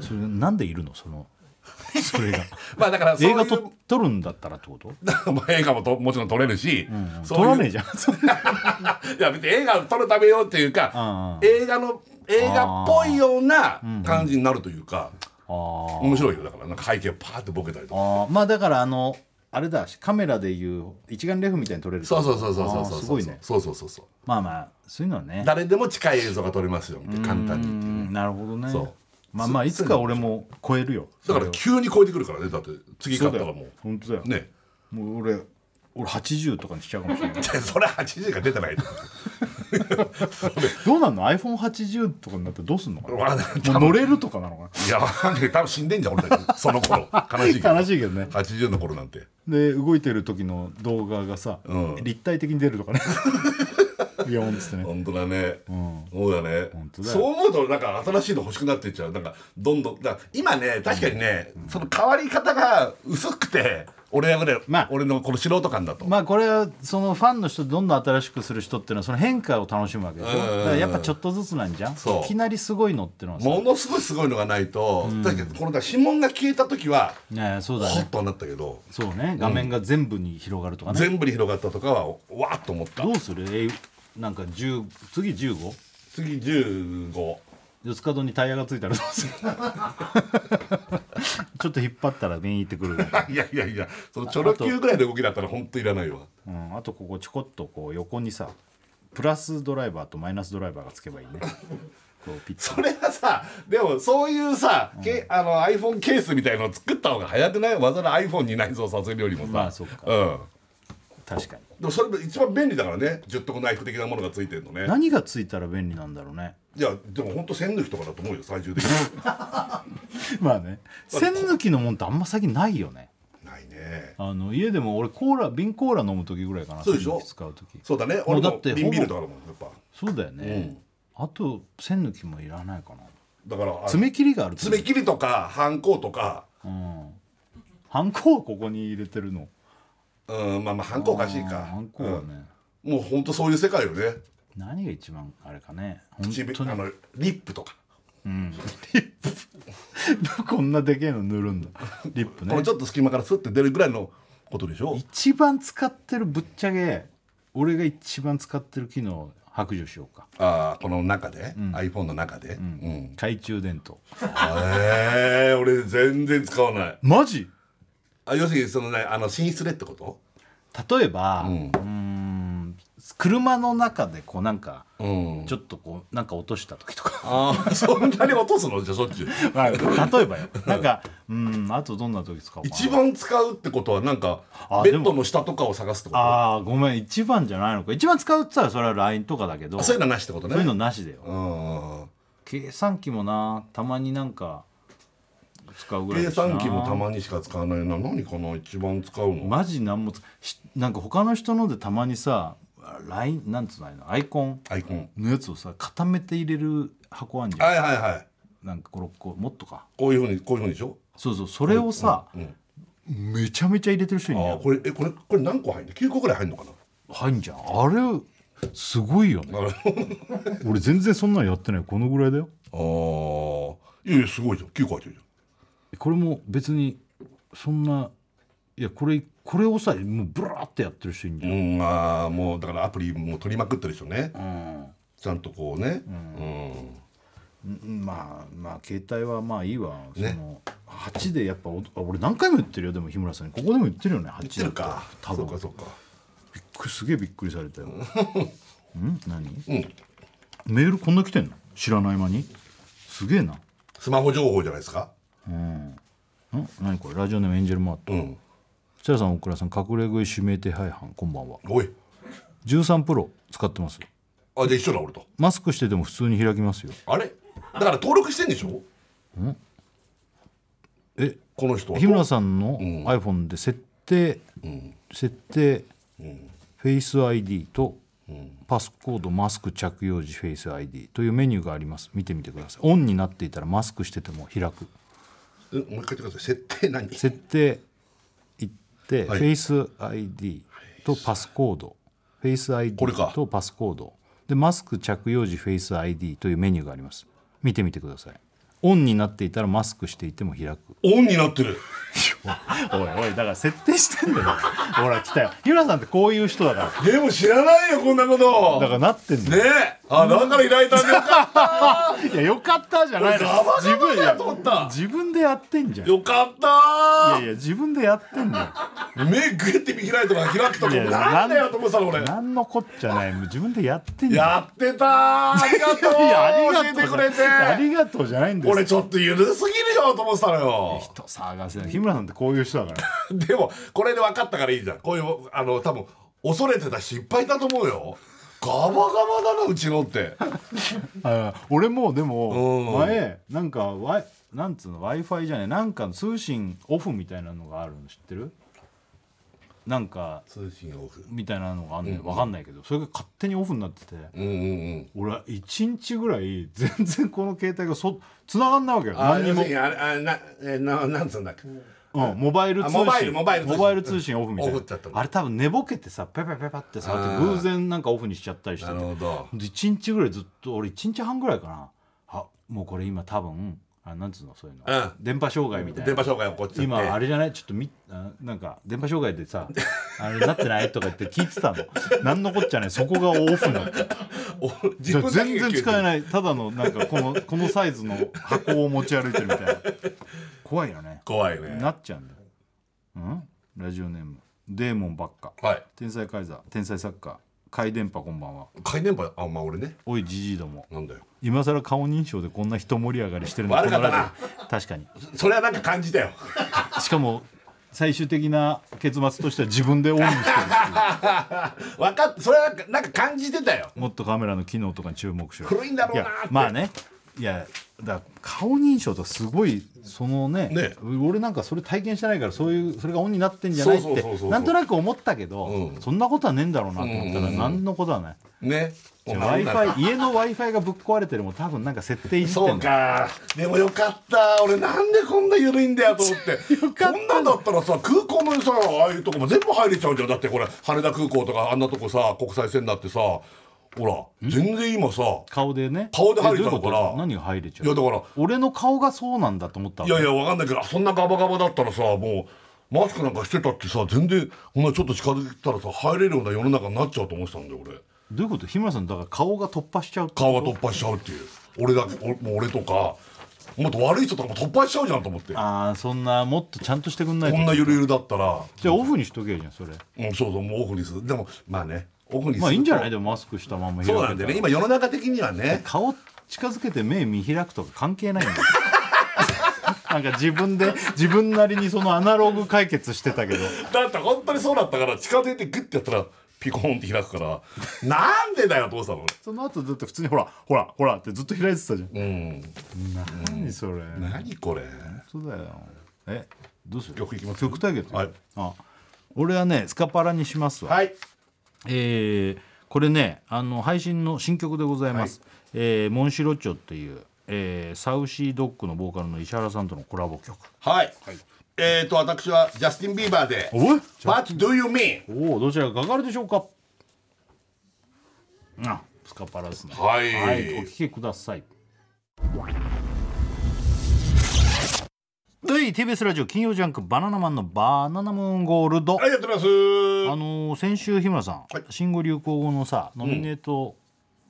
それなんでいるの？その <laughs> それが。<laughs>
まあだから
映画と撮るんだったらってこと？<laughs>
まあ映画もともちろん撮れるし、そういう
撮らねえじゃん。
いや別に映画を撮るためよっていうか、
うん
映画の映画っぽいような感じになるというか、
あー。
面白いよ。だからなんか背景をパーってボケたりとか。
あー。まあだからあのあれだカメラでいう一眼レフみたいに撮れる
そうそうそうそうそう
あ
そう
ーすごいね。
そうそうそうそう。
まあまあそういうのはね。
誰でも近い映像が撮れますよみたいな。簡単に。っていう
うんなるほどね。
そう。
まあまあいつか俺も超えるよ
だから急に超えてくるからねだって。次買ったらもう。
本当だよ。
ね。
もう俺俺80とかにしちゃうかもしれない。<laughs>
それ80が出てない <laughs>
どうなんの？iPhone80 とかになってどうすんのかな？乗れるとかなのか
いやわかんない。多分死んでんじゃん俺たち。その頃。悲しいけど。
悲しいけどね。
80の頃なんて。
なで動いてる時の動画がさ、
うん。
立体的に出るとかねビヨーンっつってね。
本当だね、
ん。
そうだね。
本当だよ。
そう思うとなんか新しいの欲しくなっていっちゃう。なんかどんどんだ今ね確かにね、その変わり方が薄くて俺やぐらい、
まあ。
俺のこの素人感だと、
まあこれはそのファンの人どんどん新しくする人っていうのはその変化を楽しむわけでしょ。
うん。
だからやっぱちょっとずつなんじゃん。
そう。
いきなりすごいのってのはさ。
ものすごいすごいのがないと、だけどこの指紋が消えた時は
ねそうだね。
ホッとはなったけど、
そうね。画面が全部に広がるとかね、
全部に広がったとかはわーっと思った。
どうする？えなんか10次 15?
次15
四つ角にタイヤがついたらどうする？<laughs> ちょっと引っ張ったら面いってくる、<laughs>
いやいやいやそのチョロ Q ぐらいの動きだったら本当いらないわ。
うん、あとここちょこっとこう横にさプラスドライバーとマイナスドライバーがつけばいいね。<laughs> こうピッ
それはさでもそういうさ、けあの iPhone ケースみたいのを作った方が早くない？わざわざ iPhone に内蔵させるよりもさ。
まあそっか。
うん
確かに。
でもそれ一番便利だからね。十徳ナイフ的なものがついてるのね。
何がついたら便利なんだろうね。
いやでも本当線抜きとかだと思うよ最終的に。<laughs>
まあね。栓抜きのもんってあんま最近ないよね。
ないね。
あの家でも俺コーラ瓶コーラ飲む時ぐらいかな
そうでしょ？
使う時。
そうだね。
も
俺
だって
瓶ビールとかだもんやっぱ。
そうだよね、あと栓抜きもいらないかな。
だから
爪切りがあると
爪切りとかハンコとか。
うん。ハンコはここに入れてるの
うんまあまあハンコおかしいか。
あーハンコはね、
うん。もう本当そういう世界よね。
何が一番あれかね。本
唇
当に。
あのリップとか。<laughs>
こんなでけえの塗るんだ。リップね。
このちょっと隙間からスッて出るぐらいのことでしょ。
一番使ってるぶっちゃけ俺が一番使ってる機能白状しようか、
ああこの中で、iPhone の中で、うん。
懐中電灯。
ええ俺全然使わない。
マジ？
あ要するにそのねあの寝室でってこと？
例えば、う
うん。
ーん車の中でこうなんか
うん。
ちょっとこうなんか落とした時とか。
ああそんなに落とすの？じゃあそっち。
まあ例えばよ。なんかうんあとどんな時使おう
一番使うってことはなんかベッドの下とかを探すってこと？あ
ああごめん一番じゃないのか。一番使うって言ったらそれは LINE とかだけど。
そういうのはなしってことね。
そういうのなしだよ。
うん。
計算機もな。たまになんか使うぐらい
計算機もたまにしか使わないな。何かな一番使うの、
マジなんもなんか他の人のでたまにさ LINE なんつうのアイコン？
アイコン。
のやつをさ固めて入れる箱あんじゃん。
はいはいはい。
なんか56個。もっとか。
こういうふうにこういうふうにでしょ？
そうそう。それをさ、めちゃめちゃ入れてる人いる
これえこれこれ何個入んの9個ぐらい入んのかな？
入んじゃん。あれすごいよね。俺全然そんなんやってない。このぐらいだよ。
ああいやいやすごいじゃん。9個入ってるじ
これも別にそんないやこれこれをさもうブラーってやってる人いるんじゃん、
うんああもうだからアプリもう取りまくってる人ね。
うん。
ちゃんとこうね。うん、
うん。まあまあ携帯はまあいいわ、
ね。
その8でやっぱ俺何回も言ってるよでも日村さんに。ここでも言ってるよね8
言ってるか。
多分。
そうかそうか。
びっくりすげえびっくりされたよ。<laughs> ん？何？
うん。
メールこんな来てんの？知らない間に？すげえな。
スマホ情報じゃないですか？
ん。何これ？ラジオネームエンジェルマート。
うん。
設楽さん大倉さん隠れ食い指名手配犯こんばんは。
おい。
13プロ使ってます。
あじゃあ一緒だ俺と。
マスクしてても普通に開きますよ。
あれ？だから登録してんでしょ？
え
この人は
日村さんの
ん。
iPhone で設定、設定、フェイス ID とパスコードマスク着用時フェイス ID というメニューがあります。見てみてください。オンになっていたらマスクしてても開く。
えもう一回言ってください。設定何？
設定行って、
はい。
フェイス ID とパスコード。フェイス ID
これか。
とパスコード。でマスク着用時フェイス ID というメニューがあります。見てみてください。オンになっていたらマスクしていても開く。
オンになってる。<laughs>
おいおいだから設定してんだよ。ほら来たよ。日村さんってこういう人だから。
でも知らないよこんなこと。
だからなってんだよ。
ねえあだから開いたんだよかっ <laughs>
いやよかったじゃないの。自分
だと思った。
自分でやってんじゃん。い
よかった。
やいや自分でやってんだよ
目グッて見開いたから開くと
いやいや
なんだよと思ってたの俺。
何のこっちゃない。自分でやってんじゃん。
やってたありがとう。<laughs>
いやありがとう
教えてくれて。
ありがとうじゃないんです
俺ちょっとゆるすぎるよと思ってたのよ。
人せない。日村さんってこういう人だから。<laughs>
でもこれで分かったからいいじゃん。こういうあの多分恐れてた失敗だと思うよガバガバだなうちのって。<laughs>
あ俺もでも
うん。
前なんかワイなんつうの w i f i じゃないなんか通信オフみたいなのがあるの知ってる？なんか
通信オフ。
みたいなのがあんねん。分かんないけどそれが勝手にオフになってて。
うんうんうん。
俺は1日ぐらい全然この携帯がそ繋がんないわけよ。
あ
何にも。
あれあなえななんつうんだっけ？
うん、モバイル通信。
あモバイルモバイル通信。
オフみたいな。
オフってやったの
あれ多分寝ぼけてさペペペペって触って偶然なんかオフにしちゃったりして
なる
て
ほど
で1日ぐらいずっと俺1日半ぐらいかな。あもうこれ今多分あなんつうのそういうの、
うん。
電波障害みたいな。
電波障害起こっちゃって。
今あれじゃない？ちょっとみあなんか電波障害でさ <laughs> あれなってない？とか言って聞いてたの。何のこっちゃないそこがオフ <laughs> になって
お
じゃあ全然使え
い
ない。ただのなんかこのこのサイズの箱を持ち歩いてるみたいな怖いよね。
怖いね。
なっちゃうんだよ。うん？ラジオネーム。デーモンばっか。
はい。
天才カイザー。天才作家回電波こんばんは。
回電波？あまあ俺ね。
おいじじいども。
なんだよ。
今更顔認証でこんな人盛り上がりしてるの
悪かったな。
確かに。
それはなんか感じたよ。<laughs>
しかも最終的な結末としては自分でオンにしてるっていう。<laughs>
分かってそれはなんか感じてたよ。
もっとカメラの機能とかに注目しろ。
古いんだろうな
まあねいやだから顔認証とかすごいそのね
ね。
俺なんかそれ体験してないからそういうそれがオンになってんじゃないってなんとなく思ったけど、
うん。
そんなことはねえんだろうなと思ったら何のことはない、
ね。
w i f i 家の w i f i がぶっ壊れてるも多分なんか設定いじってん
そうか。でもよかった。俺なんでこんな緩いんだよと思って。<laughs> こんなんだったらさ空港のさああいうとこも全部入れちゃうじゃん。だってこれ羽田空港とかあんなとこさ国際線だってさほら全然今さ
顔でね？
顔で入れちゃうから。
何が入れちゃう？
いやだから
俺の顔がそうなんだと思ったわ
いやいやわかんないけどそんなガバガバだったらさもうマスクなんかしてたってさ全然こんなちょっと近づいたらさ入れるような世の中になっちゃうと思ってたんだよ俺。
どういうこと？日村さんだから顔が突破しちゃう
顔が突破しちゃうっていう。俺だけおもう俺とかもっと悪い人とかも突破しちゃうじゃんと思って。こ
ああそんなもっとちゃんとしてくんないと。
んなゆるゆるだったら。
じゃあオフにしとけよじゃんそれ。
うん、そうそうもうオフにする。でもまあねオフにすると
まあいいんじゃない？でもマスクしたまま開けたら
そうなんだよね。今世の中的にはね。
顔近づけて目見開くとか関係ないんだよ <laughs> なんか自分で自分なりにそのアナログ解決してたけど。
だって本当にそうだったから近づいてグッてやったらピコーンって開くから。なんでだよどうしたの？
その後だって普通にほらほらほらってずっと開いてたじゃん。
うん。
何それ。
何これ？
そうだよ。えどうする？
曲いきます？
曲対決？
はい。
あ俺はねスカパラにしますわ、
はい
えーこれねあの配信の新曲でございます、えーモンシロチョっていう、えーサウシードッグのボーカルの石原さんとのコラボ曲。
はい、えーと私はジャスティン・ビーバーで
おい「
What do you mean?」
おおどちらがかかるでしょうか？あスカパラですね。
はい。
お聴きくださいはい。TBS ラジオ金曜ジャンク「バナナマンのバナナムーンゴールド」
はいやってます。
あのー先週日村さん、
はい。
新語・流行語のさノミネート、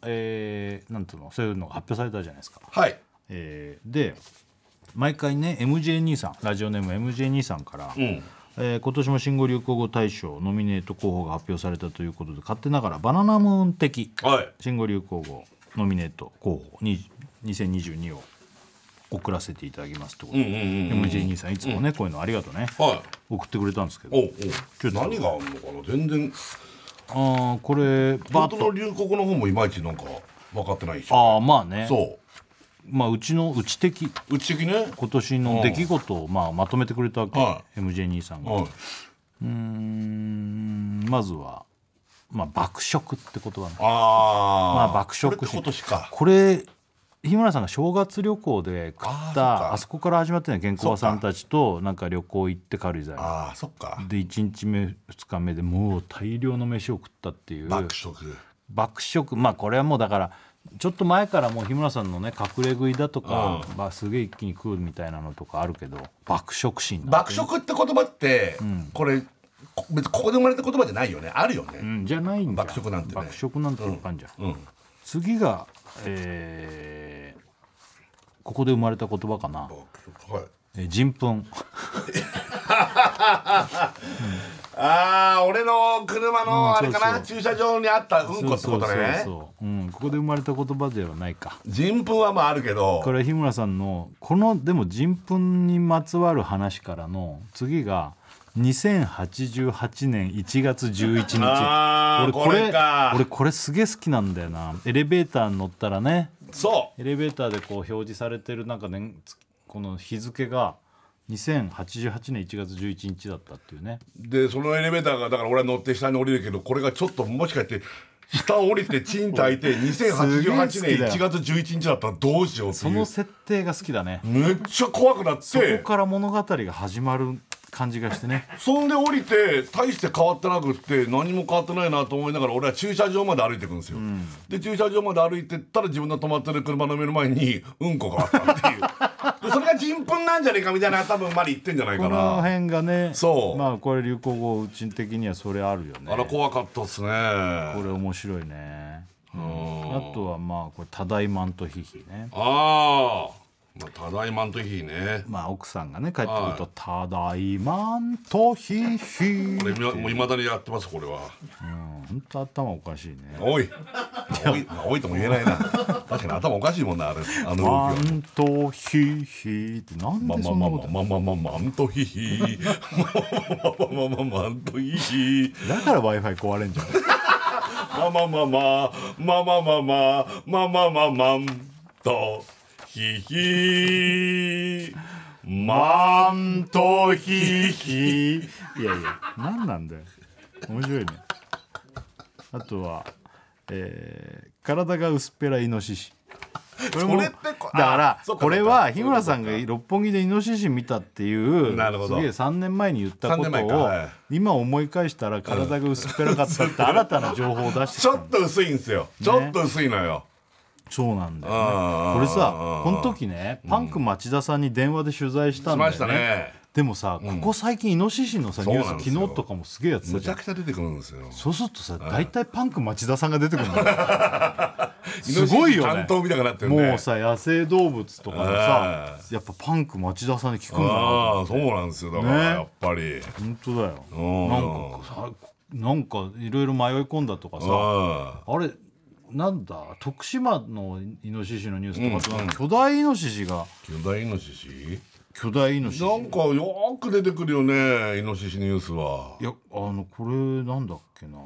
えーなんていうのそういうのが発表されたじゃないですか、
はい。
えーで毎回ね MJ 兄さんラジオネーム MJ 兄さんから、
うん。
えー今年も新語・流行語大賞ノミネート候補が発表されたということで勝手ながらバナナムーン的
はい。
新語・流行語ノミネート候補に2022を送らせていただきますということ。で、
うんうんうんうん。
MJ 兄さんいつもね、こういうのありがとうね。
はい。
送ってくれたんですけど。
おうお何があんのかな？全然。
あーこれバッと。
本当の流行語の方もいまいちなんか分かってないし
ああまあね。
そ
まあうちのうち的。
ううち的ね。
今年の出来事をまあまとめてくれたわけ、
は
MJ 兄さんが、
はい。う
ーんまずはまあ爆食って言葉ね
ああ
まあ爆食
これって今年か。
これ日村さんが正月旅行で食った
あそ
こから始まってね原稿さんたちとなんか旅行行って軽井沢
あそっか。
で1日目2日目でもう大量の飯を食ったっていう。
爆食。
爆食。まあこれはもうだからちょっと前からもう日村さんのね隠れ食いだとか、うん、まあ、すげえ一気に食うみたいなのとかあるけど爆食心
爆食って言葉って、うん、これ別にここで生まれた言葉じゃないよね。あるよね、
うん、じゃないんだ
爆食なんて、ね、
爆食なんて分かんじゃん、
うん、
次がえー、ここで生まれた言葉かな。
はい。
人糞。<laughs>
ああ、俺の車のあれかな、駐車場にあったうんこってことね。
そううん、ここで生まれた言葉ではないか。
人糞はまああるけど。
これ日村さんのこのでも人糞にまつわる話からの次が。2088年1月11日俺これ俺これすげえ好きなんだよな。エレベーターに乗ったらね。
そう。
エレベーターでこう表示されてるなんか、ね、この日付が2088年1月11日だったっていうね。
でそのエレベーターがだから俺は乗って下に降りるけどこれがちょっともしかして下降りてチン炊 <laughs> いて2088年1月11日だったらどうしようっていう。
その設定が好きだね。
めっちゃ怖くなって。
そこから物語が始まる感じがしてね。
そんで降りて大して変わってなくって何も変わってないなと思いながら俺は駐車場まで歩いていくんですよ、うん、で駐車場まで歩いてったら自分の止まってる車の目の前にうんこがあったっていう。<laughs> でそれが人糞なんじゃねえかみたいな多分まで言ってんじゃないかな。
この辺がね
そう。
まあこれ流行語うち的にはそれあるよね。
あら怖かったっすね。
これ面白いね。あとはまあこれ「ただいまんとひひ」ね。
ああまあ、ただいまんとひね。
まあ、奥さんがね、帰ってくると、ただいまんとひひ。
これ、もう、いまだにやってます、これは。
うん、本当頭おかしいね。
おい。おい、おいとも言えないな。確かに頭おかしいもんな、あれ。あの動。ま
んとひひ。って、なん
ま
あ
まあ。ま
あ、まあ、まあ、
まあ、まあ、まんとひひ。まあ、まあ、まあ、まあ、まんとひひ。
だから、ワイファイ壊れんじゃん。
まあ、まあ、まあ、まあ、まあ、まあ、まあ、まあ、まあ、まあ、まあ、まあ、まあ、まあ、と。ひひマントヒヒ。
いやいや何なんだよ。面白いね。あとは、えー、体が薄っぺらイノシシ。これもだからこれは日村さんが六本木でイノシシ見たっていうすげえ3年前に言ったことを今思い返したら体が薄っぺらかったって新たな情報を出して
ちょっと薄いんですよ。ちょっと薄いのよ、ね
そうなんだよ、ね、これさこの時ねパンク町田さんに電話で取材したんだよ
ね、うん、ね。
でもさ、ここ最近イノシシのさ、うん、ニュース昨日とかもすげえやつ
むち
ゃ
くちゃ出てくるんですよ。
そうするとさ大体、パンク町田さんが出てくるんだよ <laughs> すごいよ、ね、
みたくなってる、ね、
もうさ野生動物とかもさ、やっぱパンク町田さんに聞くんだな、
そうなんですよ。だから、やっぱり。
本当だよ。なんかさなんかいろいろ迷い込んだとかさ
あ
れなんだ徳島のイノシシのニュースとか、うんうん、巨大イノシシが。
巨大イノシシ？
巨大イノシシ。
なんかよく出てくるよねイノシシニュースは。い
やあのこれなんだっけな。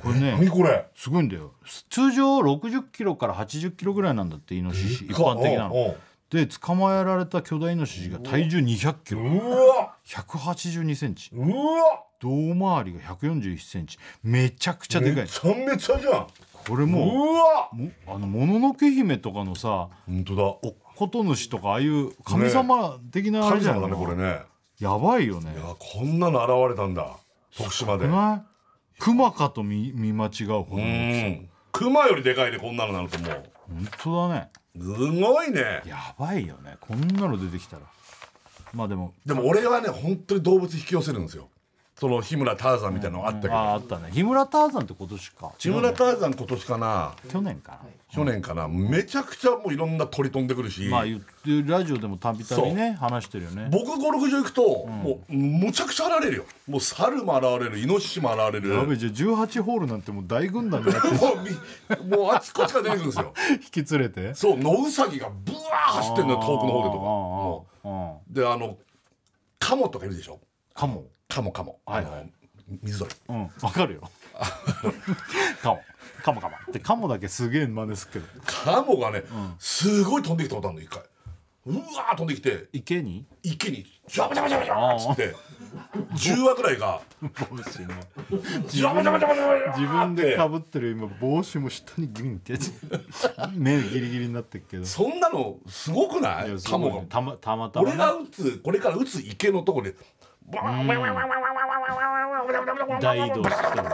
これね
これ？
すごいんだよ。通常60キロから80キロぐらいなんだってイノシシ。一般的なの。で捕まえられた巨大イノシシが体重200キロ。
うわ
182センチ。
うわ
胴回りが141センチ。めちゃくちゃでかい。
めちゃめちゃじゃん。
これもうあのもののけ姫とかのさ
本当だ。
おこと主とかああいう神様的なあれ
神
じゃ
様なだねこれね。
やばいよね。
いやこんなの現れたんだ。徳島で。
熊かと見見間違うう
ん。熊よりでかいねこんなのなるともう。
本当だね。
すごいね。
やばいよね。こんなの出てきたら。まあでも
でも俺はね本当に動物引き寄せるんですよ。その日村ターザンみたいなのあったけど、
ああったね。日村ターザンって今年か。
日村ターザン今年かな。
去年かな。
去年かな、めちゃくちゃもういろんな鳥飛んでくるし、
まあ言ってラジオでもたびたびね話してるよね。
僕ゴルフ場行くと、もうむちゃくちゃ現れるよ。もう猿も現れるイノシシも現れる。
やべじゃ18ホールなんてもう大軍団になって <laughs>
もうもうあちこちから出てくるんですよ。<laughs>
引き連れて。
そう野ウサギがブワー走ってんの遠くの方でとか。であのカモとかいるでしょ。カモ。かも
かも。はい
はい。水鳥。
うん、わかるよ。<laughs> かも。カモカモ。てカモだけすげえ真似すけど。
カモがね、うん、すごい飛んできたことあるの一回。うわ飛んできて。
池に？
池に。ジャバジャバジャバジャバっつって。10話ぐらいが。
帽子
ジャバジャバジャバジャバ
自分でかぶってる今帽子も下にギンって。目ギリギリになってるけど。
そんなのすごくない？カモが。
たまたま
俺が打つこれから打つ池のとこで大移動してる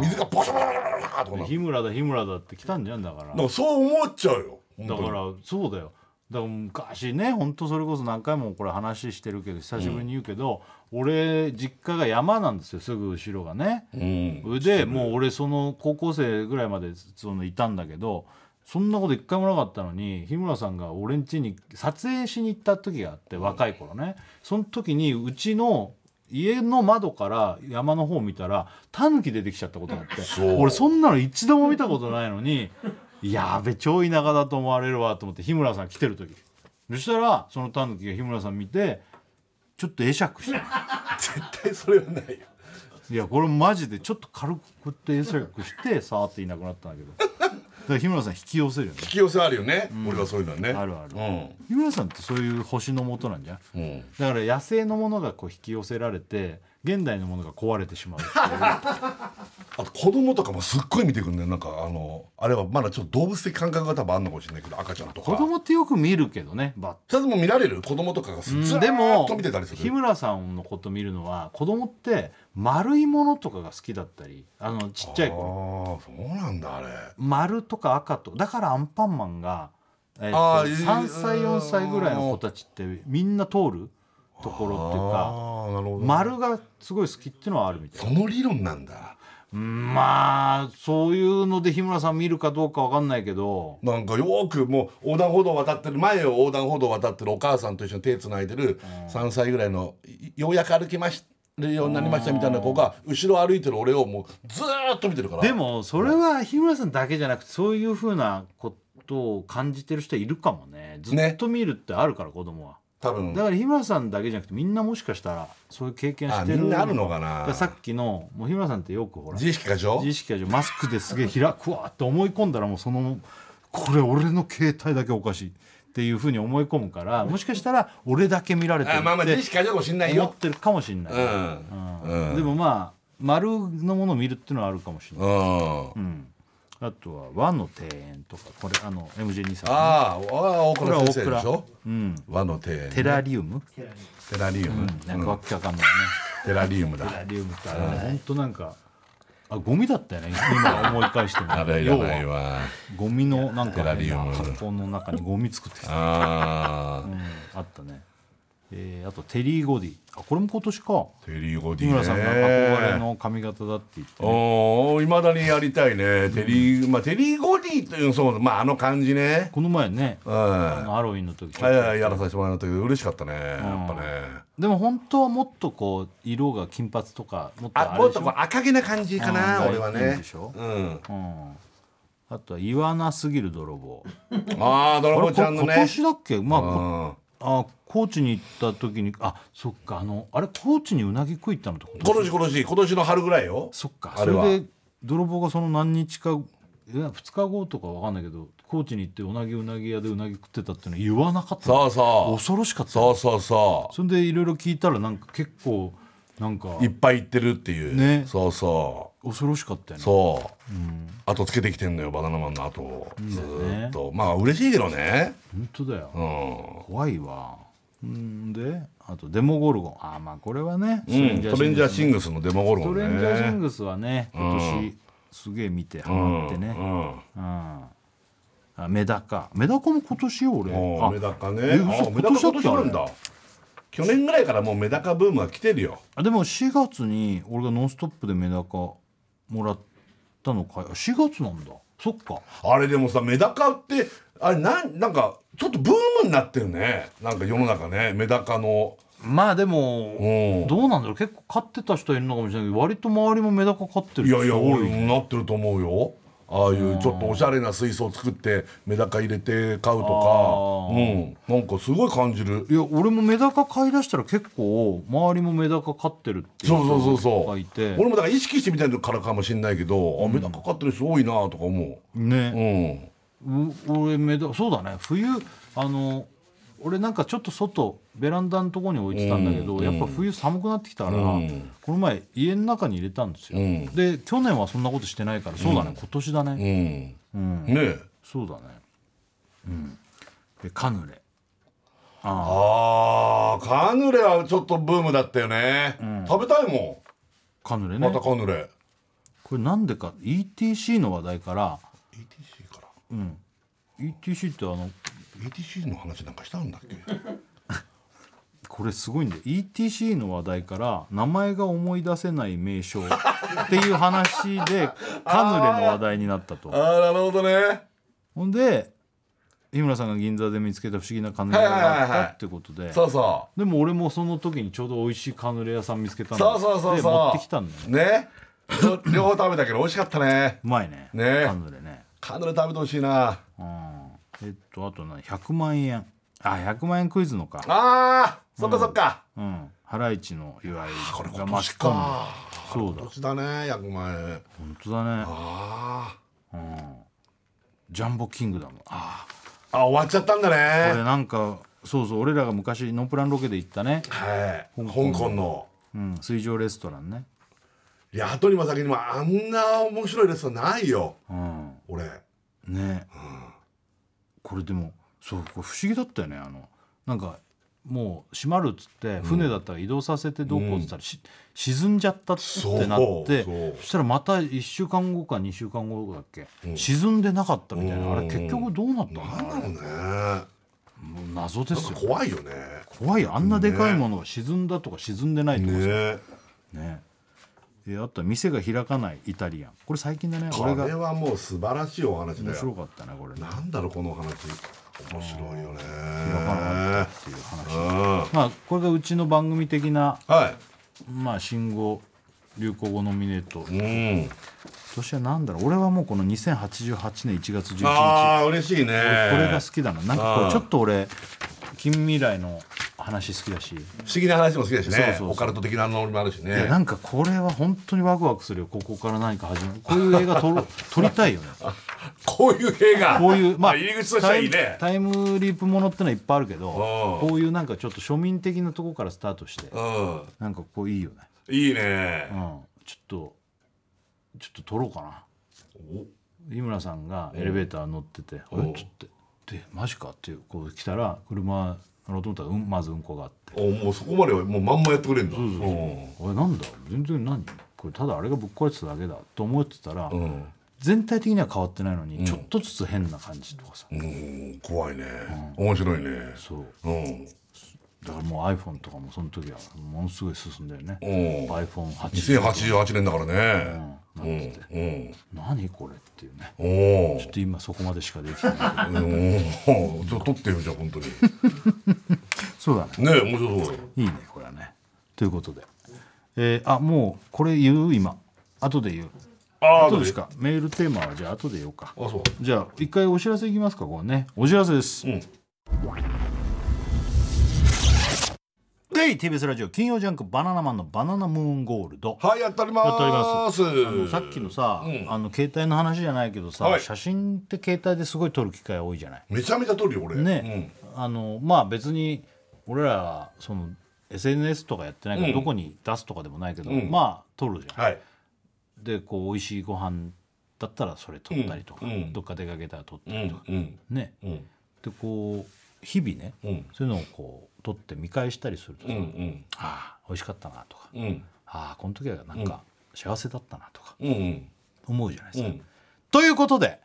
水がボシャボシャボシャボシと日
村だ日村だって来たんじゃんだから。
だかそう思っちゃうよ
だからそうだよ。だから昔ね本当それこそ何回もこれ話してるけど久しぶりに言うけど、俺実家が山なんですよすぐ後ろがね、でもう俺その高校生ぐらいまでそのいたんだけどそんなこと一回もなかったのに日村さんが俺ん家に撮影しに行った時があって若い頃ね。その時にうちの家の窓から山の方見たらタヌキ出てきちゃったことがあって俺そんなの一度も見たことないのにやべ超田舎だと思われるわと思って日村さん来てる時。そしたらそのタヌキが日村さん見てちょっと会釈した。の。<laughs>
絶対それはないよ。
いやこれマジでちょっと軽くこうやって会釈してさーっていなくなったんだけど。だから日村さん引き寄せるよね。
引き寄せあるよね、俺はそういうのはね。
あるある。日村さんってそういう星のもとなんじゃん
うん、うん、
だから野生のものがこう引き寄せられて現代のものが壊れてしまうっていう。<laughs>
あと子供とかもすっごい見てくるねなんかあのあれはまだちょっと動物的感覚が多分あんのかもしれないけど赤ちゃんとか。
子供ってよく見るけどねバッ
それでも見られる？子供とかがずっと見てたりする？
日村さんのこと見るのは子供って丸いものとかが好きだったりあのちっちゃい頃
ああそうなんだあれ。
丸とか赤とだからアンパンマンが、えっと
あーいい
3歳4歳ぐらいの子たちってみんな通る？ところっていうか
なるほど。
丸がすごい好きっていうのはあるみたい。
その理論なんだ。
うんまあそういうので日村さん見るかどうかわかんないけど。
なんかよーくもう横断歩道を渡ってる前を横断歩道を渡ってるお母さんと一緒に手つないでる3歳ぐらいのいようやく歩きましるようになりましたみたいな子が後ろ歩いてる俺をもうずーっと見てるから。
でもそれは日村さんだけじゃなくてそういうふうなことを感じてる人いるかもね。ずっと見るってあるから子供は。
多分。
だから日村さんだけじゃなくてみんなもしかしたらそういう経験してる
あみんなあるのか
だ
な
らさっきのもう日村さんってよくほら
自意識過剰
自意識過剰マスクですげえ開くわって思い込んだらもうそのこれ俺の携帯だけおかしいっていうふうに思い込むからもしかしたら俺だけ見られてるって思ってるかもしれない、
うん。
うん。
うん。
でもまあ丸のものを見るっていうのはあるかもしれない、
うん。
うんあとは和の庭園とかこれあの MJ2 さん、
あーあー大倉先生でしょ？
うん、
和の庭園
テラリウム、
テラリウム、
なんかわけわかんないね、
テラリウムだ。
テラリウムってあれね。本当なんかあゴミだったよね。今思い返しても。<laughs>
あれいらないわ。
ゴミのなんか
テラリウム。
箱の中にゴミ作ってた、
あ
うん、あったねえー、あとテリー・ゴディ。あこれも今年か。
ーテリー・ゴディね。
日村さんが憧れの髪型だって言って、ね、
おいまだにやりたいね、テリーまあテリー・ゴディというそうまああの感じね。
この前ね
うん
あのハロウィンの時ちょっと
はいはいやらさせてもらったけど嬉しかったね。やっぱね。
でも本当はもっとこう色が金髪とかもっと
あもっとこう赤毛な感じかな
うん。
俺はね。
でしょ？
うん。
うん。あとは言わなすぎる泥棒。
ああドラゴンちゃんの
あれこ今
ね
年だっけ？まあこ
うん
あ高知に行った時にあそっかあのあれ高知にうなぎ食い行ったのってこと？
今年今年今年の春ぐらいよ。
そっか
あれは。
それで泥棒がその何日かいや2日後とかわかんないけど高知に行ってうなぎうなぎ屋でうなぎ食ってたっていうの言わなかった？
そうそう。
恐ろしかった。
そうそうそ
それでいろいろ聞いたらなんか結構なんか。
ういっぱい行ってるっていう。
ね。
そうそ
恐ろしかったよね。
う。そう後つけてきてんのよバナナマンの後を。ずーっと。まあ嬉しいけどね。
本当だよ、
うん。
怖いわ。んであとデモゴルゴ。ンあまあこれはね、
うん。トレンジャーシン
グ
グスのデモゴルゴンね
レンジャーシングスはね今年すげえ見てハマってね、
うん。
うん。あメダカ。メダカも今年よ俺。
うんメダカね。
え嘘
今
今年だっけ
年なんだ。去年ぐらいからもうメダカブームが来てるよ。
あでも4月に俺が「ノンストップ!」でメダカもらったのか4月なんだ。そっか。
あれでもさメダカってあれなんなんかちょっとブームになってるね。なんか世の中ね。メダカの。
まあでも
うん。
どうなんだろう。結構飼ってた人いるのかもしれないけど割と周りもメダカ飼ってる
いやいや
人多
俺なってると思うよああいうちょっとおしゃれな水槽作ってメダカ入れて飼うとか。うん。なんかすごい感じる。
いや俺もメダカ飼い出したら結構周りもメダカ飼ってるっていう
そうそうそう
人
そう。
がいて。
俺もだから意識してみたいからかもしれないけど、あメダカ飼ってる人多いなとか思う。
ね、
うん。
う俺メダそうだね。冬あの俺なんかちょっと外ベランダのところに置いてたんだけど、
うん。
やっぱ冬寒くなってきたから、
うん。
この前家の中に入れたんですよ、
うん。
で去年はそんなことしてないからそうだね、今年だ
う
ね、
ん。
うん。
ねえ。
そうだね。うん。でカヌレ。あ
あ。ーカヌレはちょっとブームだったよね、食べたいもん。
カヌレね。
またカヌレ。
これなんでか。ETC の話題から。
ETC から。
うん。ETC ってあの
ETC の話なんかしたんだっけ？<laughs>
これすごいんだよ ETC の話題から名前が思い出せない名称っていう話で <laughs> カヌレの話題になったと。
ああなるほどね。
ほんで日村さんが銀座で見つけた不思議なカヌレ屋があったってことで、
そうそ
でも俺もその時にちょうど美味しいカヌレ屋さん見つけたんだ
そうそうそうそう。
で持ってきたんだよ。
うね。両両方食べたけど美味しかったね。
うまいね。
ね。
カヌレね。
カヌレ食べてほしいな。
うんえっとあと何100万円あ100万円クイズのか。
あーそっかそっか、
うん。ハライチの祝い
これ
が
今年か。
そうだ。
今年だね100万円
本当だね。
あ
うん。ジャンボキングダム。あ
ー。あ終わっちゃったんだ
これ
ね
なんかそうそう俺らが昔ノープランロケで行ったね、
はい。
香
香
港
港の。
うん、水上レストランね。
いや後にも先にもあんな面白いレストランないよ。
うん。
俺。
ね、これでもそうこれ不思議だったよね。あのなんかもう閉まるっつって船だったら移動させてどうこうっつったら、し沈んじゃったってなって
そ
したらまた1週間後か2週間後だっけ、沈んでなかったみたいな、あれ結局どうなったの
なんだろうね。
もう謎ですよ。
怖いよね。
怖いよ。あんなでかいものが沈んだとか沈んでないとかさ。
ね
ねであとは店が開かないイタリアン。これ最近だね
これはもう素晴らしいお話だよ。
面白かったねこれね。
なんだろうこのお話。面白いよね。
開かなかったっていう話。
うん。
まあこれがうちの番組的な
は
まあ新語流行語ノミネート。
いうん。
今年は何だろう俺はもうこの2088年1月11日。
ああ嬉しいね。
これが好きだな。なんかこれちょっと俺近未来の話好きだし。
不思議な話も好きだしね。
そうそうそう。
オカルト的なのもあるし
いや
ね
なんかこれは本当にワクワクするよ。ここから何か始まるこういう映画撮ろ <laughs> 撮りたいよね。
こういう映画？
こういうまあ
入り口としてはいいね。
タイムリープものってのはいっぱいあるけど
うん。
こういうなんかちょっと庶民的なとこからスタートして
うん。
なんかこういいよね。
いいね。
うん。ちょっとちょっと撮ろうかな。井村さんがエレベーター乗ってて「
お。
えっ?」つって「でマジか?」っていうこう来たら車乗ろうと思ったら、うん、まずうんこがあって。
おもうそこまではもうまんまやってくれるんだ。
そうそうそう「俺なんだ？全然何？これただあれがぶっ壊れてただけだ」と思ってたら、
うん。
全体的には変わってないのに、ちょっとずつ変な感じとかさ、
うん。怖いね。面白いね。
そう。
うん
だからもう iPhone とかもその時はものすごい進んだよね、
う。ん
iPhone8
2088年。だからね。
うん。
うんうん
何これっていうね。
おお
ちょっと今そこまでしかできてないけど。
おおちょっと撮ってよじゃあ本当に。
そうだね。
ね面白そう。
いいねこれはね。ということで、えーあもうこれ言う今。後で言う。
ああ
後で。しか？メールテーマはじゃあ後で言おうか。
あそう。
じゃあ一回お知らせいきますかこれね。お知らせです、
うん
で TBS ラジオ金曜ジャンク「バナナマンのバナナムーンゴールド」
はいやっております。
やっております。
あ
あのさっきのさ、
うん。
あの携帯の話じゃないけどさ、
はい。
写真って携帯ですごい撮る機会多いじゃない？
めちゃめちゃ撮るよ俺。
ね、あのまあ別に俺らはその SNS とかやってないから
うん。
どこに出すとかでもないけど、
うん。
まあ撮るじゃん、
はい。
でこう美味しいご飯だったらそれ撮ったりとか、
うん。うん。
どっか出かけたら撮った
う
りとか、
ん。うん。
ね。
うん。
でこう日々ね、
うん。
そういうのをこう撮って見返したりするとさ、
うんうん。
ああ美味しかったなとか、
うん。
ああこの時はなんか幸せだったなとか
うんうん。
思うじゃないですか。
うん。
ということで、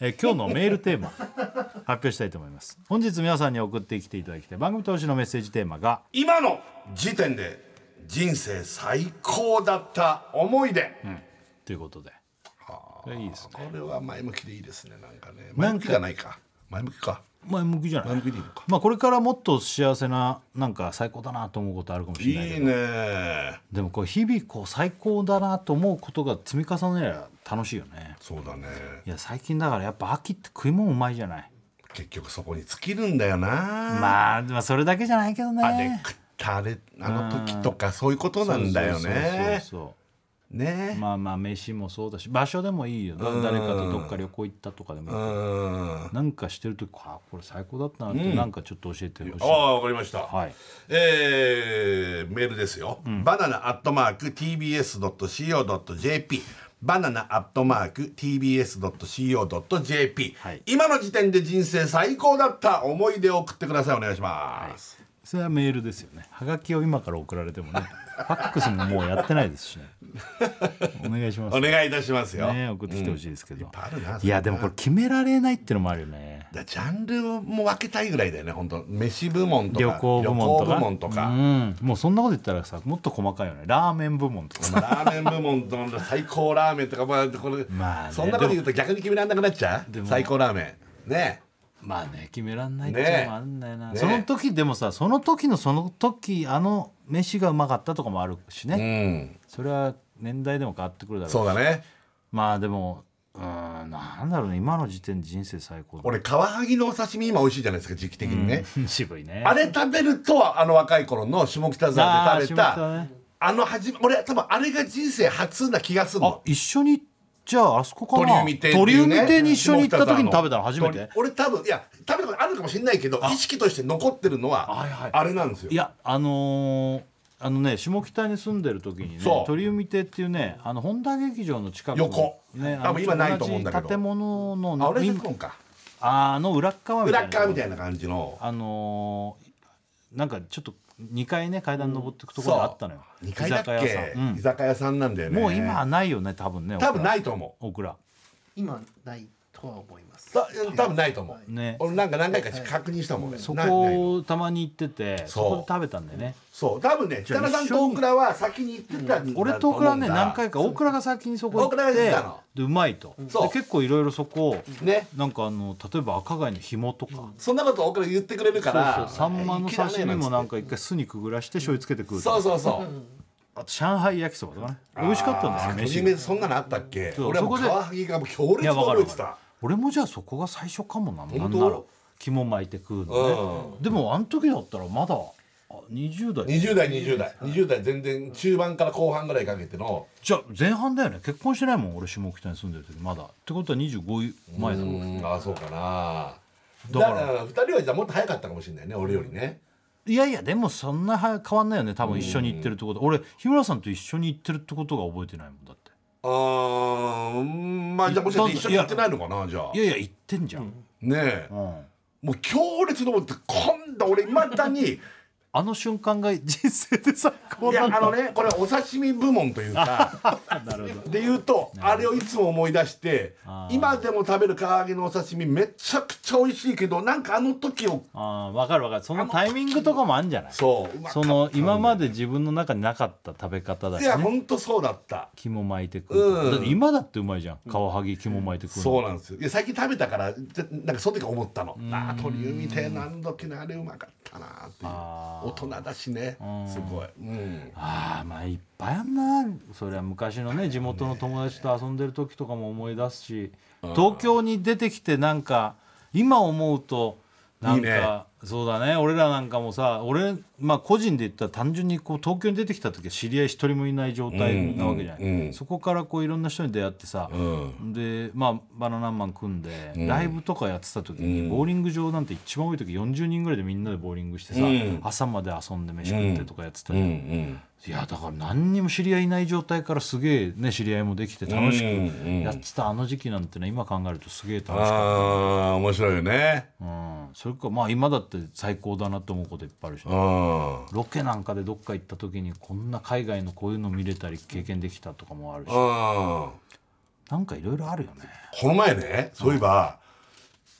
えー今日のメールテーマ <laughs> 発表したいと思います。本日皆さんに送ってきていただきたい番組投資のメッセージテーマが
今の時点で人生最高だった思い出。
ということで。これいいですね。
これは前向きでいいですねなんかね。前向きじゃないか。前向きか
前向きじゃない？
前向きでいいのか。
まあこれからもっと幸せななんか最高だなと思うことあるかもし
い
れないけど。
いね。
でもこう日々こう最高だなと思うことが積み重ねれば楽しいよね。
そうだね。
いや最近だからやっぱ秋って食い物うまいじゃない。
結局そこに尽きるんだよな。
まあまあそれだけじゃないけどね。
あれ食ったあれあの時とかそういうことなんだよね。
そうそうそうそう
ね。
まあまあ飯もそうだし場所でもいいよ
うん。
誰かとどっか旅行行ったとかでもいいなんかしてる時あこれ最高だったなってなんかちょっと教えてほしい、
ああわかりました、
はい。
えーメールですよ、バナナアットマーク TBS.CO.JP バナナアットマーク TBS.CO.JP、
はい。
今の時点で人生最高だった。思い出を送ってください。お願いします、
それはメールですよね。はがきを今から送られてもね <laughs> ファックスももうやってないですしね。お願いします。
お願いいたしますよ、
ね送ってきてほしいですけど、
いっぱいあるない
やでもこれ決められないっていうのもあるよね。
だジャンルも分けたいぐらいだよね本当。飯部門とか
旅行部門とか。
旅行部門とか。
うん、もうそんなこと言ったらさもっと細かいよね。ラーメン部門とか
ラーメン部門と最高ラーメンとかまあこれ、
まあね。
そんなこと言うと逆に決めらんなくなっちゃう？最高ラーメン。ね
まあね決めらんないっていうのもあるんだよな、
ね。
その時でもさその時のその時あの飯がうまかったとかもあるし
う
ね、
ん。
それは年代でも変わってくるだろうし。
そうだね。
まあでもうーんなんだろうね。今の時点で人生最高だ
俺カワハギのお刺身今美味しいじゃないですか時期的にね、
うん。渋いね。
あれ食べるとあの若い頃の下北沢で食べた
あー下北ね。
あのはじ俺多分あれが人生初な気がする
あ
の
一緒にじゃああそこかな。
鳥海亭っていうね。
鳥海亭に一緒に行った時に食べたの初めて？
鳥俺多分いや食べたことあるかもしれないけど意識として残ってるのは
はいはい。
あれなんですよ。
いやあのーあのね下北に住んでる時にね
そう。
鳥海亭っていうねあの本田劇場の近くの
横。
ね
多分今ないと思うんだけど。
同じ建物の
あ俺
み
結婚か。
あの裏っ側みたいな
側みたいな感じの。
あのーなんかちょっと2階ね階段登っていくところがあったのよ、
2階だっ
居酒屋さ
け、
ん。うん。
居酒屋さんなんだよね。
もう今はないよね多分ね
多分ないいと思う。
オクラ
今ないとは思います。
た多分ないと思う、
ね。
俺なんか何回か確認したもんね。
そこをたまに行っててそこで食べたんだよね。
そう。多分ね
じゃあ
北田さんと大倉は先に行ってたうんだ。
俺と大倉はね何回か大倉が先にそこ行ってでうまいと。
そう。
で結構いろいろそこ
ね。
なんかあの例えば赤貝の紐とか、
そんなこと大倉言ってくれるから
そうそう。サンマの刺身もなん
か
か一回酢にくぐらして醤油つけて食うとか。
そうそうそう。
あと上海焼きそばとかね。美味しかったんですよ飯
そんなのあったっけ？俺はもう
そこで
カワハギがもう強烈に
いやわかるわかる
覚えてた
俺もじゃあそこが最初かもななん
本当？
なら肝巻いて食うのね、でもあの時だったらまだあ20代。
20代20代。20代。全然中盤から後半ぐらいかけての。
じゃあ前半だよね。結婚してないもん俺下北に住んでる時。まだ。ってことは25前だろ
うん。ああそうかな。
だか
ら。ら2人はじゃあもっと早かったかもしれないね。俺よりね。
いやいやでもそんなは変わんないよね。多分一緒に行ってるってこと俺日村さんと一緒に行ってるってことが覚えてないもんだって。
あーうんまあじゃあもしかして一緒に行ってないのかなじゃあ。
いやいや行ってんじゃん、
ねえ。
うん。
もう強烈に思って今度俺いまだに
あの瞬間が人生で最高
いやあのねこれお刺身部門というか <laughs> で言うとあれをいつも思い出して今でも食べる唐揚げのお刺身めちゃくちゃ美味しいけどなんかあの時を
ああ分かる分かる。そのタイミングとかもあるんじゃない？
そう。
その今まで自分の中になかった食べ方だ
いや
しね
ほんとそうだった。
肝巻いて食うとか、
うん。
だって今だってうまいじゃん。カワハギ肝巻いて食うの。
そうなんですよ。いや最近食べたからぜなんかその時思ったの。ああ鳥海亭何時のあれうまかったなっていう。大人だしね。すごい。うん。
ああまあいっぱいあんな。それは昔のね地元の友達と遊んでる時とかも思い出すし東京に出てきてなんか今思うとなんかそうだね。俺らなんかもさ俺まあ個人で言ったら単純にこう東京に出てきた時は知り合い一人もいない状態なわけじゃない、
うんうん。
そこからこういろんな人に出会ってさ、
うん。
でまあバナナマン組んで、ライブとかやってた時に、
うん。
ボーリング場なんて一番多い時40人ぐらいでみんなでボーリングしてさ、
うん。
朝まで遊んで飯食ってとかやってた
うん
いやだから何にも知り合いいない状態からすげえね知り合いもできて楽し
うん
くやってたあの時期なんてね今考えるとすげえ楽しかっ
ああ面白いよね。
た、うん、それかまあ今だって最高だなと思うこといっぱいあるし
うん。
ロケなんかでどっか行った時にこんな海外のこういうの見れたり経験できたとかもあるし。
うん。
なんかいろいろあるよね。
この前ね。そういえば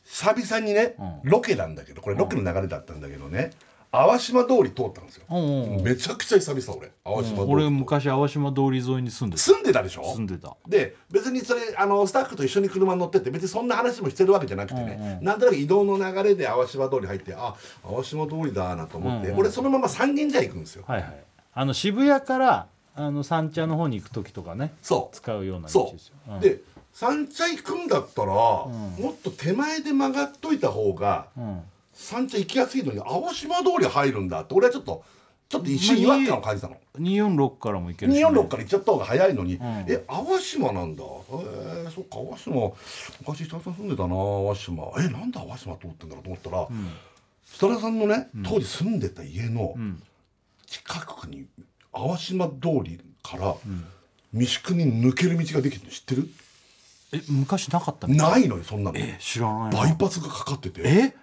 久々にね
う
ロケなんだけどこれロケの流れだったんだけどね淡島通り通ったんですよ。
うんうんう。ん
めちゃくちゃ久々俺。淡島通り
俺昔淡島通り沿いに住んでた。
住んでたでしょ？
住んでた。
で別にそれあのスタッフと一緒に車に乗ってって別にそんな話もしてるわけじゃなくてね、なんとなく移動の流れで淡島通り入ってあ淡島通りだなと思って、
うんうん。
俺そのまま三軒茶屋行くんですよ、
はいはい。あの渋谷からあの三茶の方に行く時とかね。
そう。
使うような道
そ
ですよ、う。ん。
うで三茶行くんだったら、もっと手前で曲がっといた方が
うん
三茶行きやすいのに淡島通り入るんだって俺はちょっとちょっと一瞬違和感を感じたの。
246からも行けるし、ね、
246から行っちゃった方が早いのに、
ん。
え淡島なんだ。えー、そっか淡島昔設楽さん住んでたな淡島。えなんで淡島通ってんだろうと思ったら、設楽さんのね当時住んでた家の
ん。
近くに淡島通りから三宿に抜ける道ができて知ってる？
え昔なかったの？
ないのよそんなの。
え知らないな
バイパスがかかってて。
え？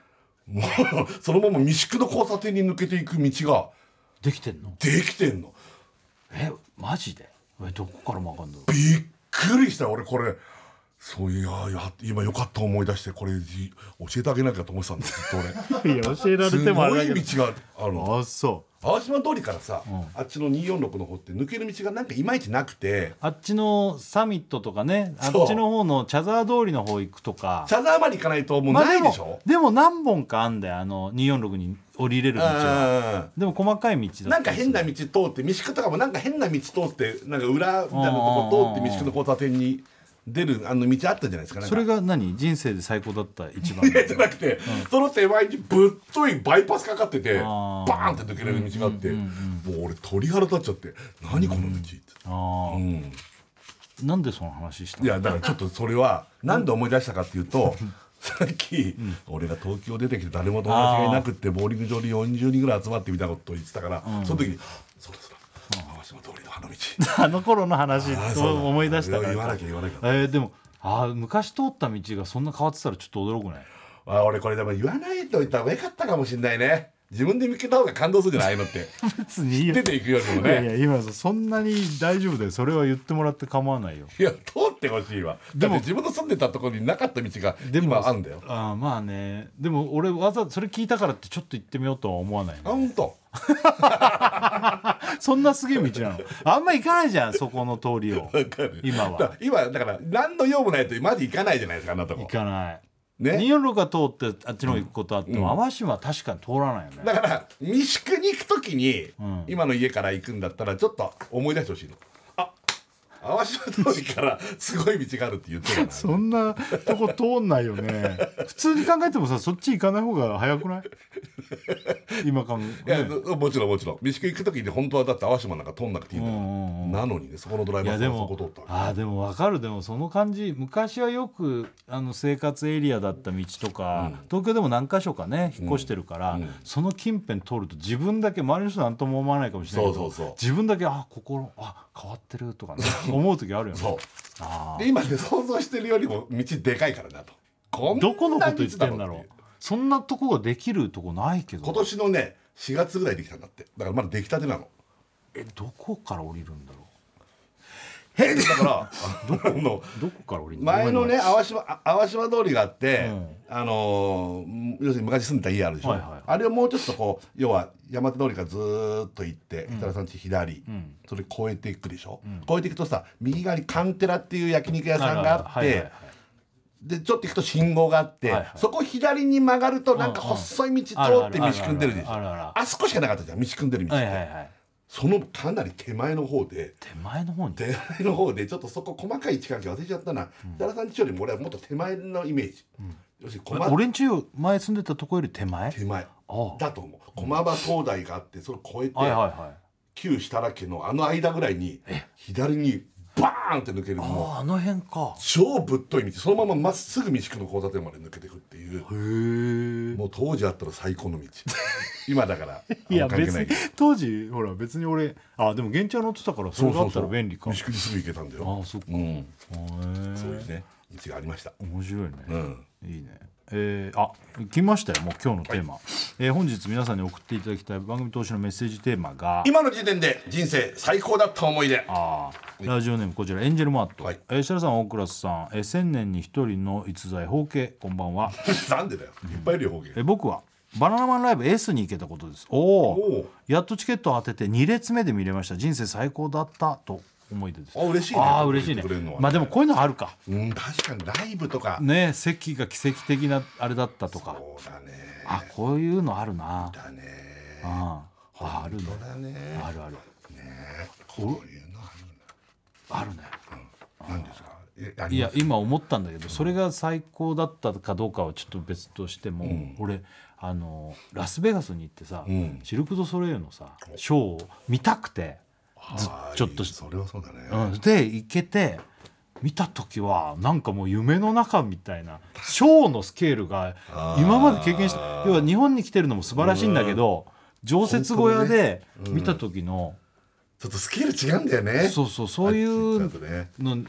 も <laughs> うそのまま三宿の交差点に抜けていく道が。
できてんの？
できてんの。
えマジで？えどこからもわかん
びっくりした。俺これ。そういやいや今よかった思い出してこれじ教えてあげなきゃと思ってたんだずっと俺。
いや教えられ
す
てもあ
ご
れだけど。
い道があるの。
あそ
淡島通りからさ、あっちの246の方って抜ける道がなんかいまいちなくて。
あっちのサミットとかねあっちの方の茶沢通りの方行くとか。
茶沢まで行かないともう
まあ
ないでしょ、
でもでも何本かあんだよあの246に降りれる道は。
うん
でも細かい道だ
なんか変な道通って三宿とかもなんか変な道通ってなんか裏みたいなとこ通って三宿の交差点に出るあの道あったじゃないですか。
それが何？人生で最高だった一番。<laughs>
じゃなくて、その手前にぶっといバイパスかかっててバ
あー。
ーンって抜けれる道があって、もう俺鳥肌立っちゃって「何この道」って、
ああ
うん。
なんでその話した
いやだからちょっとそれはなんで思い出したかっていうとさっき、俺が東京出てきて誰も友達がいなくってボーリング場に40人ぐらい集まってみたことを言ってたから、その時に「そろそろ淡島通りの花道」<laughs>
あの頃の話を思い出した。から
言わなきゃ言わなきゃ。
えーでもあー昔通った道がそんな変わってたらちょっと驚くね。
あ俺これでも言わないと言った方がよかったかもしれないね自分で見つけた方が感動するじゃないのって。<laughs>
別に
出ていくよりも
いやい
ね
や今そんなに大丈夫だよ。それは言ってもらって構わないよ。
いや通ってほしいわ。でも自分の住んでたところになかった道が
でも
今あんだよ。
あーまあね。でも俺わざそれ聞いたからってちょっと行ってみようとは思わないね。
あほんと。<laughs>
そんなすげえ道なの。あんま行かないじゃんそこの通りを。
わかる。
今は。
だから今だから何の用もないとマジ行かないじゃないですかあんなと
行
こ
かない
ね。
246が通ってあっちの方行くことあっても、淡島は確かに通らないよね。
だから三宿に行く時に、
ん。
今の家から行くんだったらちょっと思い出してほしいの。あ淡島通りからすごい道があるって言ってるな。
そんなとこ通んないよね。<laughs> 普通に考えてもさそっち行かない方が早くない？今考
いや、
え、ね
もちろんもちろん。三宿行く時に本当はだって淡島なんか通んなくていいんだなのにねそこのドライバーさんはそこ通った。
あーでも分かる。でもその感じ。昔はよくあの生活エリアだった道とか、東京でも何箇所かね引っ越してるから、その近辺通ると自分だけ周りの人なんとも思わないかもしれないけど
そうそうそう。
自分だけあ心あ変わってるとかね思う時あるよね。
そう。
あ
で今ね想像してるよりも道でかいからなと。こんな
ーどこのこと言ってんだろう。そんなとこができるとこないけど。
今年のね4月ぐらいできたんだって。だからまだ出来たてなの。
えどこから降りるんだろ
だから <laughs> あの
うどこから降り
前のね淡島あ淡島通りがあって、
うん。
あのー要するに昔住んでた家あるでしょ、あれをもうちょっとこう要は山手通りからずーっと行って設楽さん家左、
ん。
それ越えていくでしょ、越えていくとさ右側にカンテラっていう焼肉屋さんがあって、でちょっと行くと信号があって、そこ左に曲がるとなんか細い道通って道組んでるでしょ？
あ
そこしかなかったじゃん道組んでる道って、そのかなり手前の方で
手前の方に？
手前の方でちょっとそこ細かい位置関係忘れちゃったな。設楽、さん家よりも俺はもっと手前のイメージ、要するに駒
俺んち前住んでたとこより手前？
手前。だと思う。駒場灯台があってそれを越えて、
はいはいはい。
旧設楽家のあの間ぐらいに左にバーンって抜けるもう
あの辺か。
超ぶっとい道。そのまままっすぐ三宿の交差点まで抜けていくっていう。
へえ
もう当時あったら最高の道。<laughs> 今だから <laughs>
いや
関係
別に当時ほら別に俺あでも原チャ乗ってたからそれがあったら便利か。
三宿にすぐ行けたんだよ。
ああそっか。
うん。そういうね道がありました。
面白いね、
うん。
いいねえー、あ来ましたよもう今日のテーマ、えー本日皆さんに送っていただきたい番組投資のメッセージテーマが
今の時点で人生最高だった思い出。
あーラジオネームこちらエンジェルマート、
はい。
えー設楽さん大倉さん、えー千年に一人の逸材包茎こんばんは、<laughs>
なんでだよ。いっぱいいるよ方言
えー僕はバナナマンライブ S に行けたことです。お
お
お
お
やっとチケットを当てて2列目で見れました。人生最高だったと思い出です。
あ嬉しいね。
ああ嬉しい
ね。
まあでもこういうのあるか。
うん確かに。ライブとか。
ね席が奇跡的なあれだったとか。
そうだね。
あこういうのあるな。
だね。
あああるね。
そうだね。
あるある。
こういうのある
あるね。
なん。ですか？
いや今思ったんだけどそれが最高だったかどうかはちょっと別としても、俺あのラスベガスに行ってさ、
ん。
シルク・ドゥ・ソレイユのさショーを見たくてちょっと
それはそうだね。
うん、で行けて見た時はなんかもう夢の中みたいなショーのスケールが今まで経験した。要は日本に来てるのも素晴らしいんだけど常設小屋で見た時の、
ちょっとスケール違うんだよね。
そうそうそういうの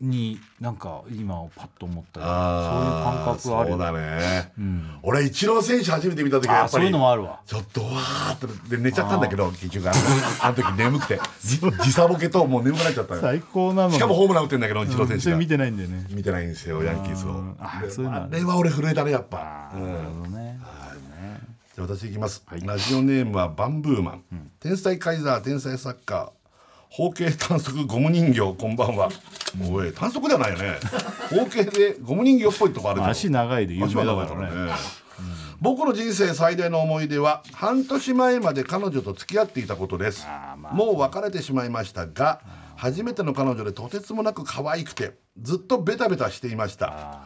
になんか今パッと思ったりそういう
あ
感覚はあるよ。
そうだね、
ん。
俺イチロー選手初めて見た時はやっぱり
あそういうのもあるわ。
ちょっとわーっとで寝ちゃったんだけど結局あの時眠くてじ時差ボケともう眠くなっちゃった。よ
最高なの
しかもホームラン打ってんだけどイチロー選手が、
見てないんだよね。
見てないんですよヤンキースを。
あ
で
そういうのあ
れは俺震えたねやっぱ、うん。
なるほどね。
じゃあ私いきます、ラジオネームはバンブーマン、天才カイザー天才サッカー包茎短足ゴム人形こんばんは。おい短足ではないよね。包茎でゴム人形っぽいとこある
足長いで有名だから
足は長い
ね。
僕の人生最大の思い出は半年前まで彼女と付き合っていたことです、
まあ。
もう別れてしまいましたが初めての彼女でとてつもなく可愛くてずっとベタベタしていました。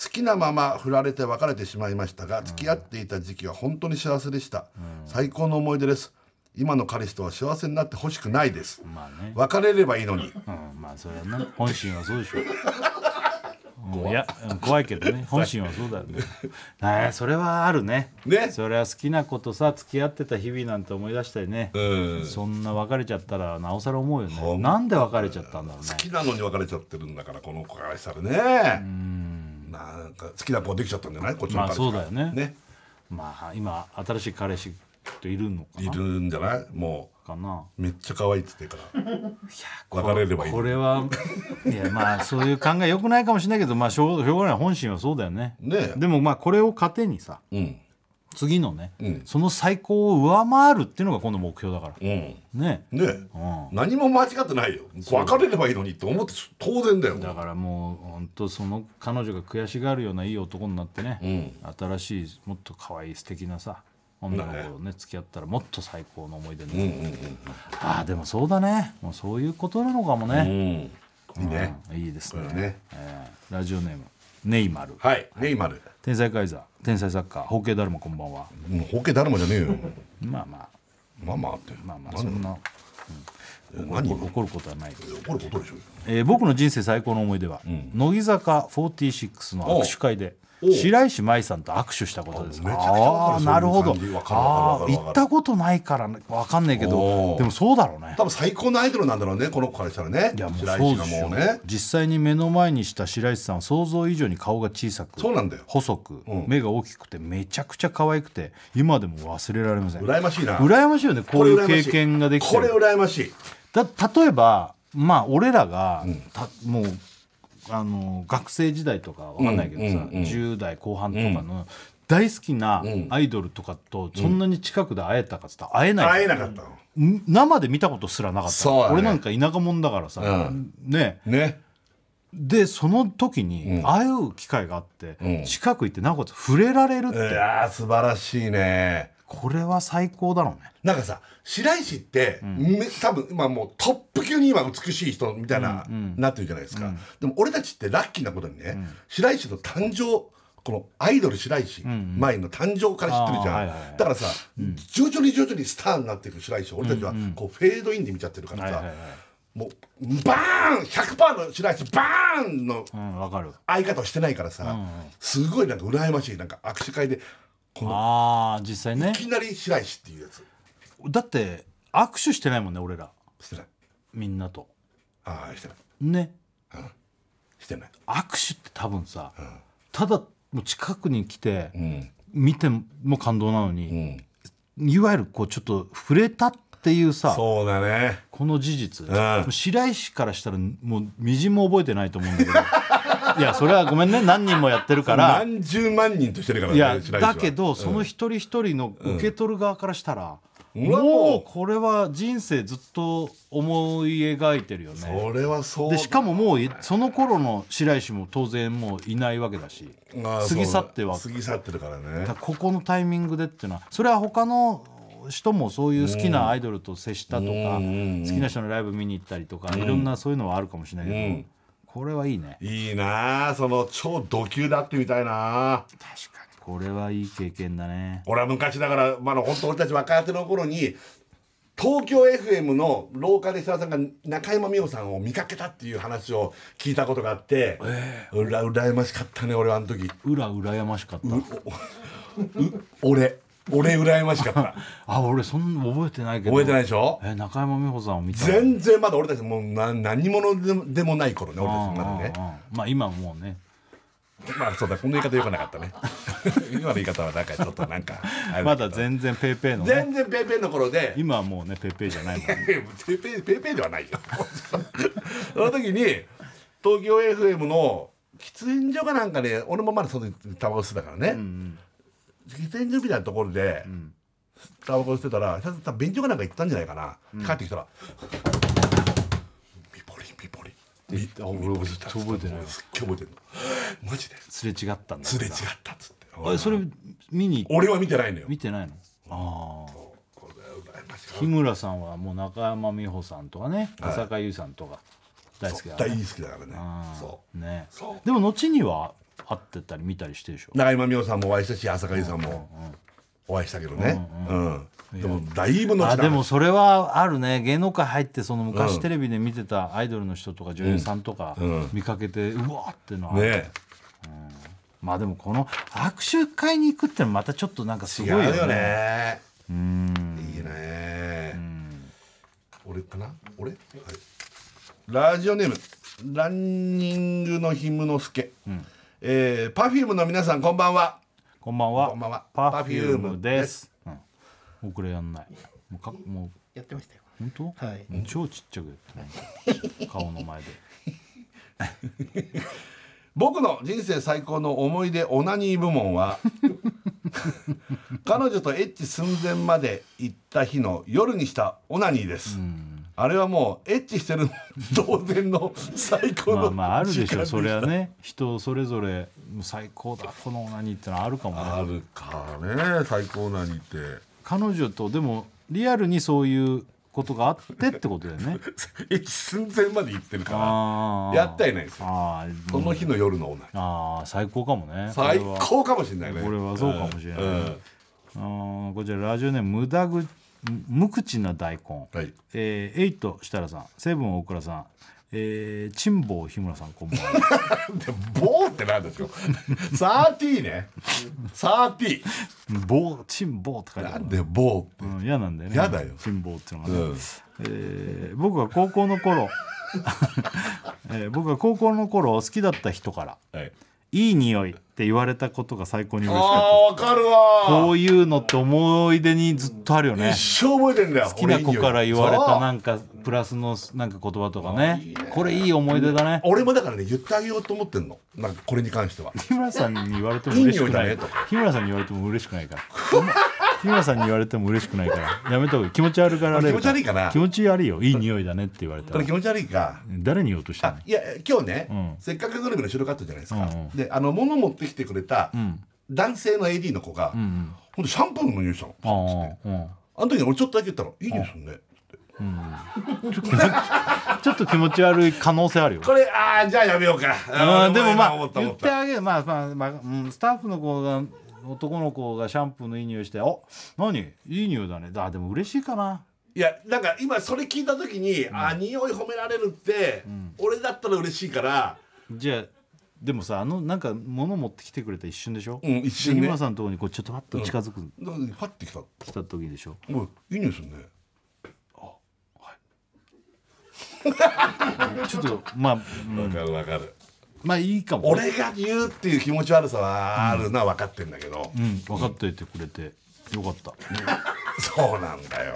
好きなまま振られて別れてしまいましたが付き合っていた時期は本当に幸せでした、最高の思い出です今の彼氏とは幸せになってほしくないです、
まあね。
別れればいいのに。
うんまあそれはね本心はそうでしょう。んいやうん怖いけどね。本心はそうだよね。<laughs> ねそれはあるね。
ね。
それは好きな子とさ付き合ってた日々なんて思い出したりね、
うん。
そんな別れちゃったらなおさら思うよ
ほん
ねなんで別れちゃったんだろうね。
好きなのに別れちゃってるんだからこの子からしたらねなんか好きな子ができちゃったんじゃない？こっちの
まあ
彼氏が。
そうだよね。
ね。
まあ今新しい彼氏といるのかな？
いるんじゃない？も
かな？
うめっちゃ可愛いっつってるから。別れればいい
これはいやまあそういう考えよくないかもしれないけどまあしょうしょうがない。本心はそうだよね。
ね
でもまあこれを糧にさ
うん。
次のね、
うん。
その最高を上回るっていうのが今度目標だから。
うん。
ね
ね
うん。
何も間違ってないよ。別れればいいのにって思って当然だよ。
だからもう本当その彼女が悔しがるようないい男になってね、新しいもっと可愛い素敵なさ女の子とね付き合ったらもっと最高の思い出になる、ああでもそうだね。もうそういうことなのかも
うん。
ね、
いいね
うん。いいですね。
これね。
えーラジオネームネイマル。
はい。ネイマル。
天才カイザー天才サッカー包茎だるまこんばんは。
もうホッケー誰もじゃねえよ。
まあまあ。
まあまあって。
まあまあそんな。
何
怒怒ることはない
怒ることでしょ。
えー僕の人生最高の思い出は、乃木坂46の握手会で白石麻衣さんと握手したことです
あ
あーなるほど。行ったことないからねわかんないけ
お
ど
う。
でもそうだろうね。
多分最高のアイドルなんだろうねこの子からしたらね。
いやもうそうでしょ
もうね
実際に目の前にした白石さんは想像以上に顔が小さく
そうなんだよ。
細く、
うん。
目が大きくてめちゃくちゃ可愛くて今でも忘れられません。
羨ましいな。
羨ましいよねこういう経験ができて
これ羨ましい。
だ例えばまあ俺らが、たもうあの学生時代とかわかんないけどさ、
うんうんうん。
10代後半とかの大好きなアイドルとかとそんなに近くで会えたかっつったら会えない、
会えなかったの。
ん生で見たことすらなかった、
そうだね。
俺なんか田舎者だからさ、
うん。
ね。
ね。
でその時に会う機会があって、
うん。
近く行ってなおかつ触れられるっ
い
て、
やー素晴らしいね
これは最高だろうね。
なんかさ白石って、め多分今もうトップ級に今美しい人みたいな、なってるじゃないですか、でも俺たちってラッキーなことにね、白石の誕生このアイドル白石前の誕生から知ってるじゃん、
あーはいはいはい。
だからさ、徐々に徐々にスターになっていく白石を俺たちはこうフェードインで見ちゃってるからさ、
はいはいはい
もうバーン100%の白石バーンの相方をしてないからさ、すごいなんか羨ましい。なんか握手会で
ああ実際ね。
いきなり白石っていうやつ。
だって握手してないもんね俺ら。
してない。
みんなと。
ああしてない。
ね。
してない。
握手って多分さ、ただもう近くに来て
うん。
見ても感動なの
う
に、
ん。
いわゆるこうちょっと触れたっていうさ
そうだね。
この事実、
ん。
白石からしたらもうみじんも覚えてないと思うんだけど <laughs> いやそれはごめんね。何人もやってるから。
何十万人としてるから
いや
ね白石は
だけどその一人一人の受け取る側からしたら、
うん。
もう。これは人生ずっと思い描いてるよね。
それはそう
でしかももういその頃の白石も当然もういないわけだし過ぎ去っては。
過ぎ去ってるからね。
だからここのタイミングでっていうのはそれは他の人もそういう好きなアイドルと接したとか、
うん。
好きな人のライブ見に行ったりとか、いろんなそういうのはあるかもしれないけど、
うん
これはいいね。
いいなあその超ド級だってみたいな。
確かに。これはいい経験だね。
俺は昔だからまだ本当俺たち若手の頃に東京 FM のローカルで設楽さんが中山美穂さんを見かけたっていう話を聞いたことがあって、うら羨ましかったね俺はあの時。
裏羨ましかった。
う俺俺羨ましかった。<laughs>
あ俺そんな覚えてないけど。
覚えてないでしょ？
え中山美穂さんを見た
全然まだ俺たちもうな何者でもでもない頃ね俺たちまだね
うんうん。うんまあ今はもうね。
まあそうだこの言い方よくなかったね。<laughs> 今の言い方はなんかちょっとなんか
まだ全然ペーペーのね。
全然ペーペーの頃で。
今はもうねペーペーじゃないもんね。<laughs>
ペーペーペーペーではないよ。その時に東京 FM の喫煙所かなんかで俺もまだその時タバコ吸ってたからね、喫煙所みたいなところで、タバコ吸ってたら多分便所かなんか行ったんじゃないかな、帰ってきたら「ミポリンミポリ。ン」
言ってあ俺ずっと覚えてないわ。
すっげえ覚えてるの。マジで。す
れ違ったんだ。
すれ違ったっつって。
あそれ見に？
俺は見てないのよ。
見てないの？ああ。日村さんはもう中山美穂さんとかね浅香唯さんとか大好きだね。
大好きだからね。そう。
ね。
そう。
でも後には会ってたり見たりしてるでしょ。
長山美穂さんもお会いしたし浅香唯さんも。お会いしたけどね。うんでもだいぶ後だ。
あでもそれはあるね。芸能界入ってその昔
うん
テレビで見てたアイドルの人とか女優さんとか
うん。
見かけてうわーってのは
ね
まあでもこの握手会に行くってのはまたちょっとなんかす
違
ごいよね。
う
ん。
いいね。俺かな？俺？はい。ラジオネームランニングのひむのすけえーパフュームの皆さんこんばんは。
こんばんは。
こんばんは。
パフュームです。うん。遅れやんない。もうかもう。
やってましたよ。
本当？
はい。
もう超ちっちゃくやってる。顔の前で。<laughs>
僕の人生最高の思い出オナニー部門は <laughs> 彼女とエッチ寸前まで行った日の夜にしたオナニーです、あれはもうエッチしてる同然の最高の
まあまああるでしょそれはね人それぞれ最高だ。この何ってのはあるかもね。
あるからね最高オナニーって。
彼女とでもリアルにそういうことがあってってことだよね。
エッチ寸前まで行ってるか
ああ
らやったりないですよ。
あー
その日の夜のオナニー
あー最高かもね。
最高かもしれないね。
これは。そうかもしれない
うん。
あーこちらラジオネーム無駄ぐ無口な大根、
はい。
えー、エイト設楽さんセブン大倉さんえー、チンボウ日村さんこんばんは。<laughs>
でボーってなんですよ。<laughs> サーティーね。サーティ
ボウチンボウって書いてある。
ーなんでボーって。
うん、嫌なんだよね。
嫌だよ。
チンボウってのがね、
うん。
えー僕は高校の頃、<laughs> えー僕は高校の頃好きだった人から
はい。
いい匂いって言われたことが最高に嬉しかっ
あーわかるわ。
たこういうのって思い出にずっとあるよね。
一生覚えてんだよ
好きな子から言われたなん
ん
かプラスのなんか言葉とか
あ
ねこれいい思い出だね。
俺もだからね言ってあげようと思ってんの。なんかこれに関しては。
日村さんに言われても嬉しくない。
いい匂い
日村さんに言われても嬉しくないから。日村さんに言われても嬉しくないから。やめた方がいい。気持ち悪がられる
気持ち悪いかな。
気持ち悪いよ。いい匂いだねって言われたら。
気持ち悪いか。
誰に言おうとしたの？
あいや今日ね、
うん。
せっかくグルメの収録あったじゃないですか、
うんうん。
であの物持ってきてくれた
ん。
男性の AD の子が、
うんうん。
ほんとシャンプーの匂いしたの。
ああうん。
あの時に俺ちょっとだけ言ったら「いい匂いするね」<laughs>
ちょっと気持ち悪い可能性あるよ。
これああじゃあやめようか。
うんでもまあ言ってあげるまあまあまあ、うん、スタッフの子が男の子がシャンプーのいい匂いして「お何？いい匂いだね」あでも嬉しいかな。い
やなんか今それ聞いた時に、あ匂い褒められるって、俺だったら嬉しいから
じゃあでもさあのなんか物持ってきてくれた一瞬でしょ、
うん一瞬ね。
で日村さんのところにこうちょっとパッと近づく、
だからパッてきた
来た時でしょ「
おいいい匂いするね。
ちょっとまあ、うん。
わかるわかる。
まあいいかも。
俺が言うっていう気持ち悪さはあるのは分かってんだけど、
うん分かっててくれてよかった <laughs>
そうなんだよ。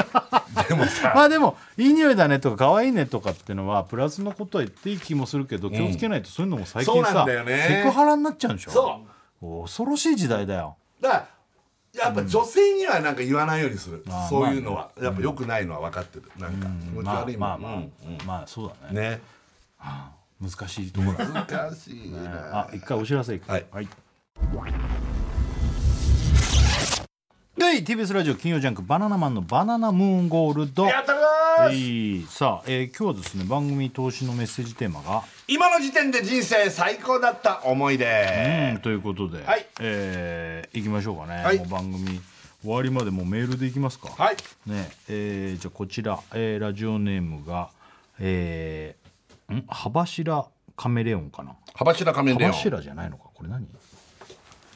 <laughs> でもさ。
まあでもいい匂いだねとか可愛いねとかってのはプラスのことは言っていい気もするけど気をつけないとそういうのも最近
そうんだよね。
セクハラになっちゃうんでしょ。
そう。
恐ろしい時代だよ。
だからやっぱ女性にはなんか言わないようにする、
あー
そういうのは、やっぱ良くないのは分かってる。なんか気持ち
まあ
悪い
まあまあ、
もんうん。
まあそうだね。
ね。
難しい。ところだ
難しいな。
あ一回お知らせいく。
はい。
はいで TBS ラジオ金曜ジャンク「バナナマンのバナナムーンゴールド」
やった
さあ、えー今日はですね番組投資のメッセージテーマが
今の時点で人生最高だった思い
うん
出、
ということで、
はい。
えーいきましょうかね、
はい。
もう番組終わりまでもうメールでいきますか、
はい。
ねえーじゃあこちら、えーラジオネームが、えー、ん？葉柱カメレオンかな。
葉柱仮面レオン。
じゃないのか。これ何？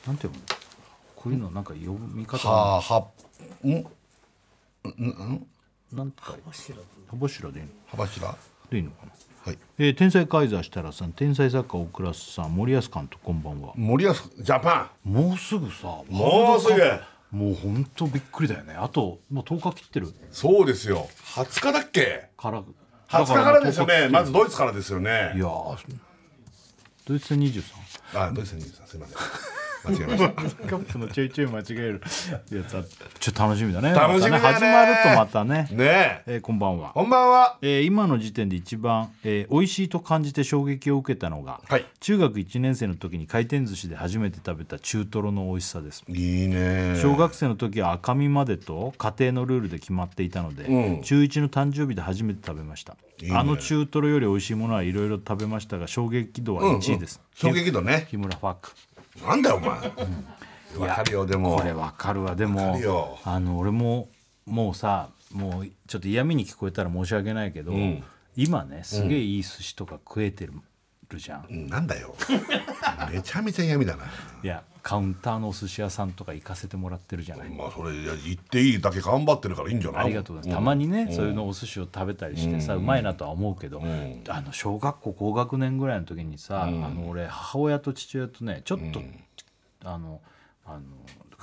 なんて読むの？ここういうのなんか読み方
ははん
なんとか葉柱でいいの？
葉柱
でいいのかな？
はい。
えー天才カイザー設楽さん天才作家大倉さん森保監督こんばんは。
森保ジャパ
もうすぐさ
もうすぐ。
もう本当びっくりだよね。あともう10日切ってる？
ンそうですよ。20日だっけ？
から
20日からですよね。まずドイツからですよね。
いやードイツ戦23
あドイツにすいません間違えました。
カップのちょいちょい間違えるやつあちょっと楽しみだね。
楽しみだね。
また始まるとまたね。
ねえ。
えーこんばんは。
こんばんは。
えー今の時点で一番、えー美味しいと感じて衝撃を受けたのが、
はい。
中学1年生の時に回転寿司で初めて食べた中トロの美味しさです。
いいね。
小学生の時は赤身までと家庭のルールで決まっていたので、
うん。
中1の誕生日で初めて食べました。
いいね。
あの中トロより美味しいものはいろいろ食べましたが衝撃度は1位です、
衝撃度ね。
木村ファック
なんだよお前。わかるよでも。
これわかるわ。で
わ
もあの俺ももうさもうちょっと嫌味に聞こえたら申し訳ないけど、
ん。
今ねすげえいい寿司とか食えてるじゃん、
うんなんだよ。<laughs> めちゃめちゃ嫌味だな。い
やカウンターのお寿司屋さんとか行かせてもらってるじゃない、
まあそれいや言っていいだけ頑張ってるからいいんじゃない？
ありがとうございます、たまにね、そういうのお寿司を食べたりしてさ、うまいなとは思うけど、
ん。
あの小学校高学年ぐらいの時にさ、あの俺母親と父親とねちょっと、あのあの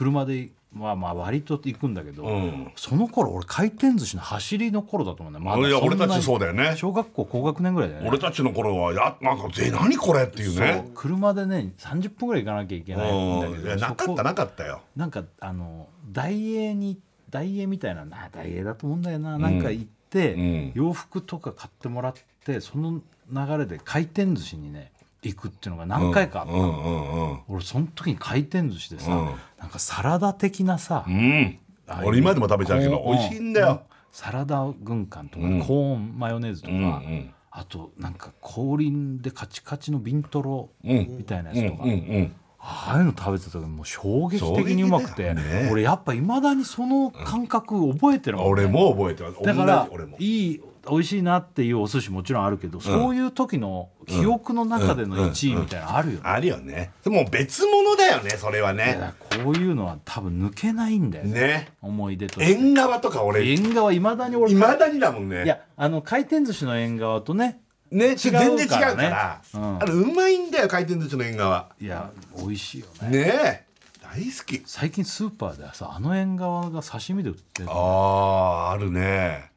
車でまあまあ割と行くんだけど、
ん。
その頃俺回転寿司の走りの頃だと思うんだよ、まだ
いや俺たちそうだよね。
小学校高学年ぐらいだよね。
俺たちの頃はやなんかえ何これっていうね。
車でね30分ぐらい行かなきゃいけないんだけど
うん。なかったなかったよ。
なんかあの大英に大英みたいなな大英だと思うんだよな、なんか行って、
うん。
洋服とか買ってもらってその流れで回転寿司にね行くっていうのが何回かあった、
うんうん
俺その時に回転寿司でさ、
うん。
なんかサラダ的なさ、
うん。うん
あ
俺今でも食べちゃうけど美味しいんだよ。
サラダ軍艦とか、
うん。
コーンマヨネーズとか、
うんうん
あとなんか氷でカチカチのビントロ
うん。
みたいな
うん
やつとか、
うんうん
ああいうの食べてた時もう衝撃的にうまくて、
ね。
俺やっぱいまだにその感覚覚えてるもんね。
俺も覚えてます。
だから
俺も。
いい美味しいなっていうお寿司もちろんあるけど、そういう時の記憶の中での1位みたいなのあるよね、
あるよね。でも別物だよねそれはいね
やこういうのは多分抜けないんだよね。
ね。
思い出として。
縁側とか俺。い
縁側いまだに俺
まだにだもんね。
いやあの回転寿司の縁側とね
ね全然違うから。
うん。
あれうまいんだよ回転寿司の縁側。
いや美味しいよね。
ね。え大好き。
最近スーパーではさあの縁側が刺身で売ってる
あああるね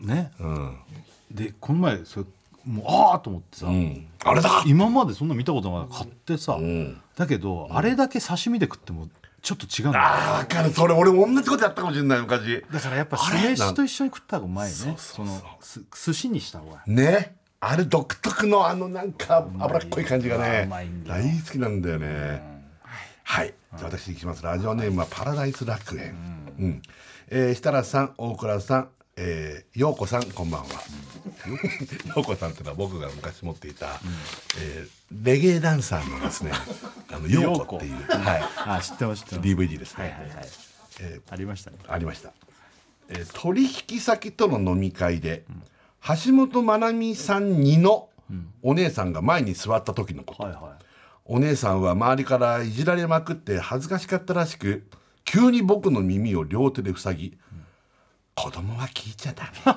ね。
うん。
でこの前それもうああと思ってさ、
うん。あれだ
今までそんな見たことなかった買ってさ、
ん。
だけど、あれだけ刺身で食ってもちょっと違うんだよ
あかる。それ俺も同じことやったかもしれない昔。
だからやっぱ酢飯と一緒に食った方がうまいね。
そうそうそう
のす寿司にした方が。
ね。あれ独特のあのなんか脂っこい感じが
う
ね大好きなんだよね。はい。じゃあ私いきます。ラジオネームはパラダイス楽園。うん。えー設楽さん大倉さんえー、陽子さんこんばんは。陽子さんってのは僕が昔持っていた、えーレゲエダンサーのですね <laughs> あの陽子っていう、はい、
あ知ってま
DVD ですね、
はいはいはい。
えー
ありましたね。
ありました、えー取引先との飲み会で、橋本まなみさんにのお姉さんが前に座った時のこと、
はいは
お姉さんは周りからいじられまくって恥ずかしかったらしく急に僕の耳を両手で塞ぎ、子供は聞いちゃダメ。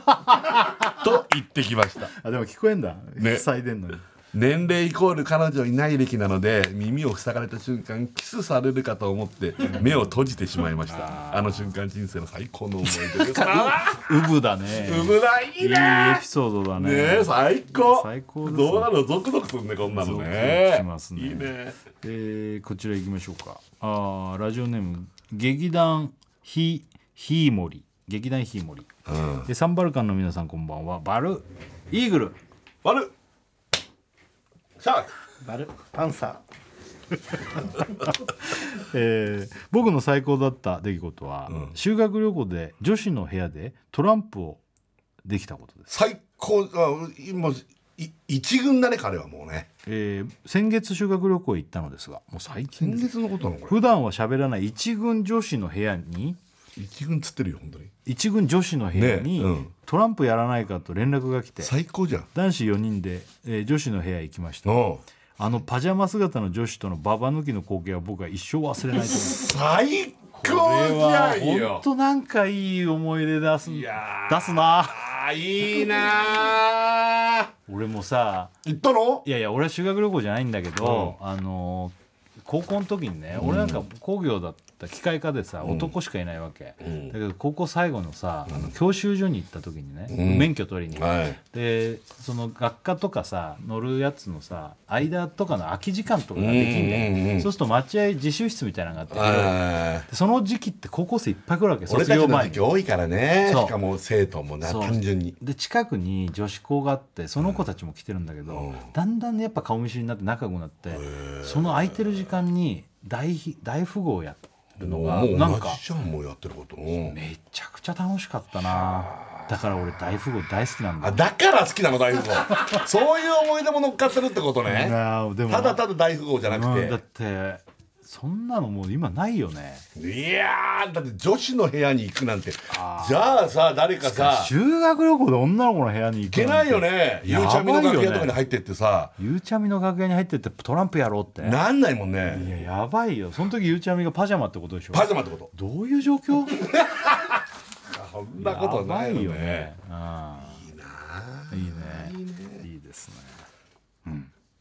<laughs> と言ってきました。
いあでも聞こえんだ、
ね。
塞いでんのに。
年齢イコール彼女いない歴なので耳を塞がれた瞬間キスされるかと思って目を閉じてしまいました。あの瞬間人生の最高の思い出です。<laughs>
ウブだね。
うぶないいね。
エピソードだね。
最高。
最高ですね。
どうなの？ゾクゾクするねこんなのね。
ね。
いいね。
えーこちら行きましょうか。あーラジオネーム劇団ひひいもり劇団ひいもり、でサンバルカンの皆さんこんばんは。バル。イーグル。
割るシャーク。
バル。パンサ <laughs>
えー僕の最高だった出来事は、修学旅行で女子の部屋でトランプをできたことです、
最高。あ今い一軍だね彼はもうね。
えー先月修学旅行へ行ったのですがもう最近
先
です。
月のことなのこれ。
普段は喋らない一軍女子の部屋に
一軍つってるよ本当に。
一軍女子の部屋に、
ねうん。
トランプやらないかと連絡が来て。
最高じゃん。
男子4人で、えー女子の部屋へ行きました。
お
あのパジャマ姿の女子とのババ抜きの光景は僕は一生忘れないと思う。
最高
これ
じゃ
は
んよ
本当なんかいい思い出出す出すな。
あーいいなー。
俺もさ
行ったの？
いやいや俺は修学旅行じゃないんだけど、あの高校の時にね、俺なんか工業だった機械科でさ、男しかいないわけ、
ん。
だけど高校最後のさ、あの教習所に行った時にね、
うん。
免許取りに、
はい。
でその学科とかさ乗るやつのさ間とかの空き時間とかができんだよ、
うん。うん。うん
そうすると待合自習室みたいなのがあって。その時期って高校生いっぱい来るわけ。卒業前に。
多いからね。しかも生徒もな単純に。
で近くに女子校があってその子たちも来てるんだけど、
うん。
だんだんやっぱ顔見知りになって仲良くなってその空いてる時間に大ひ大富豪やるのが
もう同
なんか。
じじゃんもうやってること。うん。
めちゃくちゃ楽しかったな。だから俺大富豪大好きなんだ
あだから好きなの大富豪。そういう思い出も乗っかってるってこと
い
ねただただ大富豪じゃなく
うんだ
て
ってそんなのもう今ないよね。
いやーだって女子の部屋に行くなんて。じ
あ
ゃあさ誰かさ
修学旅行で女の子の部屋に行
けないよね。ゆうちゃみの楽屋とかに
っ
入ってってさ。
ゆうちゃみの楽屋に入ってってトランプやろうって。
なんないもん
いや
ね
やばいよ。その時ゆうちゃみがパジャマってことでしょ。
パジャマってこと？
どういう状況？<laughs>
そんなことないよね。
ね。ああいいね。いいですね。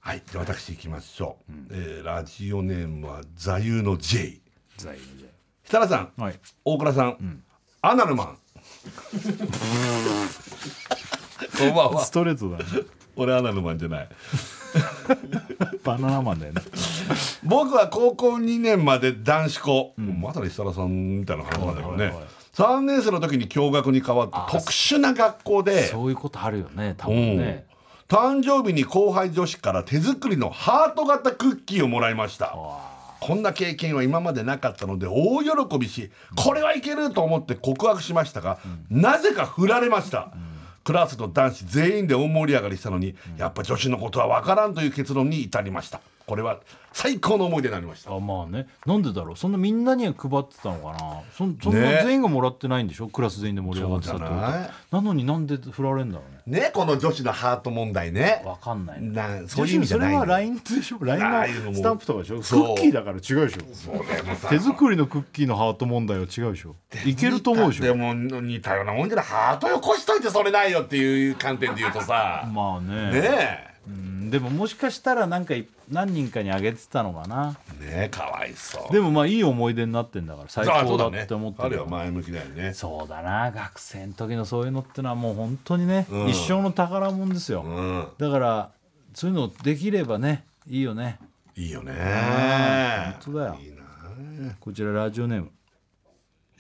はい。じゃあ私行きましょう。えーラジオネームは座右の J
在で。
設楽さん。
はい。
大倉さん。アナルマン。こんばんは
ストレートだね。<laughs>
俺アナルマンじゃない。<laughs>
バナナマンだよね。<laughs>
僕は高校2年まで男子校、まさに設楽さんみたいな感じなんだけどね、
はいはいはい
3年生の時に共学に変わって特殊な学校で。
そういうことあるよね。多
うん。
分ね。
誕生日に後輩女子から手作りのハート型クッキーをもらいました。こんな経験は今までなかったので大喜びしこれはいけると思って告白しましたが、なぜか振られました、クラスの男子全員で大盛り上がりしたのに、やっぱ女子のことは分からんという結論に至りましたこれは最高の思い出になりました。
あまあね。なんでだろう。そんなみんなには配ってたのかな。そんそんな
ね。
全員がもらってないんでしょ？クラス全員で盛り上がってたってこと。
な
のになんで振られるんだろうね。
ねこの女子のハート問題ね。
わかんないね。
なそういう意味じゃない
それは
の
LINE でしょ？LINE
の
スタンプとかでしょ？クッキーだから違うでしょ？
そうだよ
手作りのクッキーのハート問題は違うでしょ？いけると思うでしょ？
でも似たようなもんじゃない。ハートよこしといてそれないよっていう観点で言うとさ。<laughs>
まあね。
ね
うんでももしかしたらなんかい何人かにあげてたのかな。
えねえかわいそう。
でもまあいい思い出になってんだから最
あ
高だ
ね
って思って
あれ
る
は前向きだよね。
そうだな学生の時のそういうのってのはもう本当にね、
うん。
一生の宝物ですよ、
うん。
だからそういうのできればねいいよね。
いいよね。
本当だよ。
いいな。
こちらラジオネーム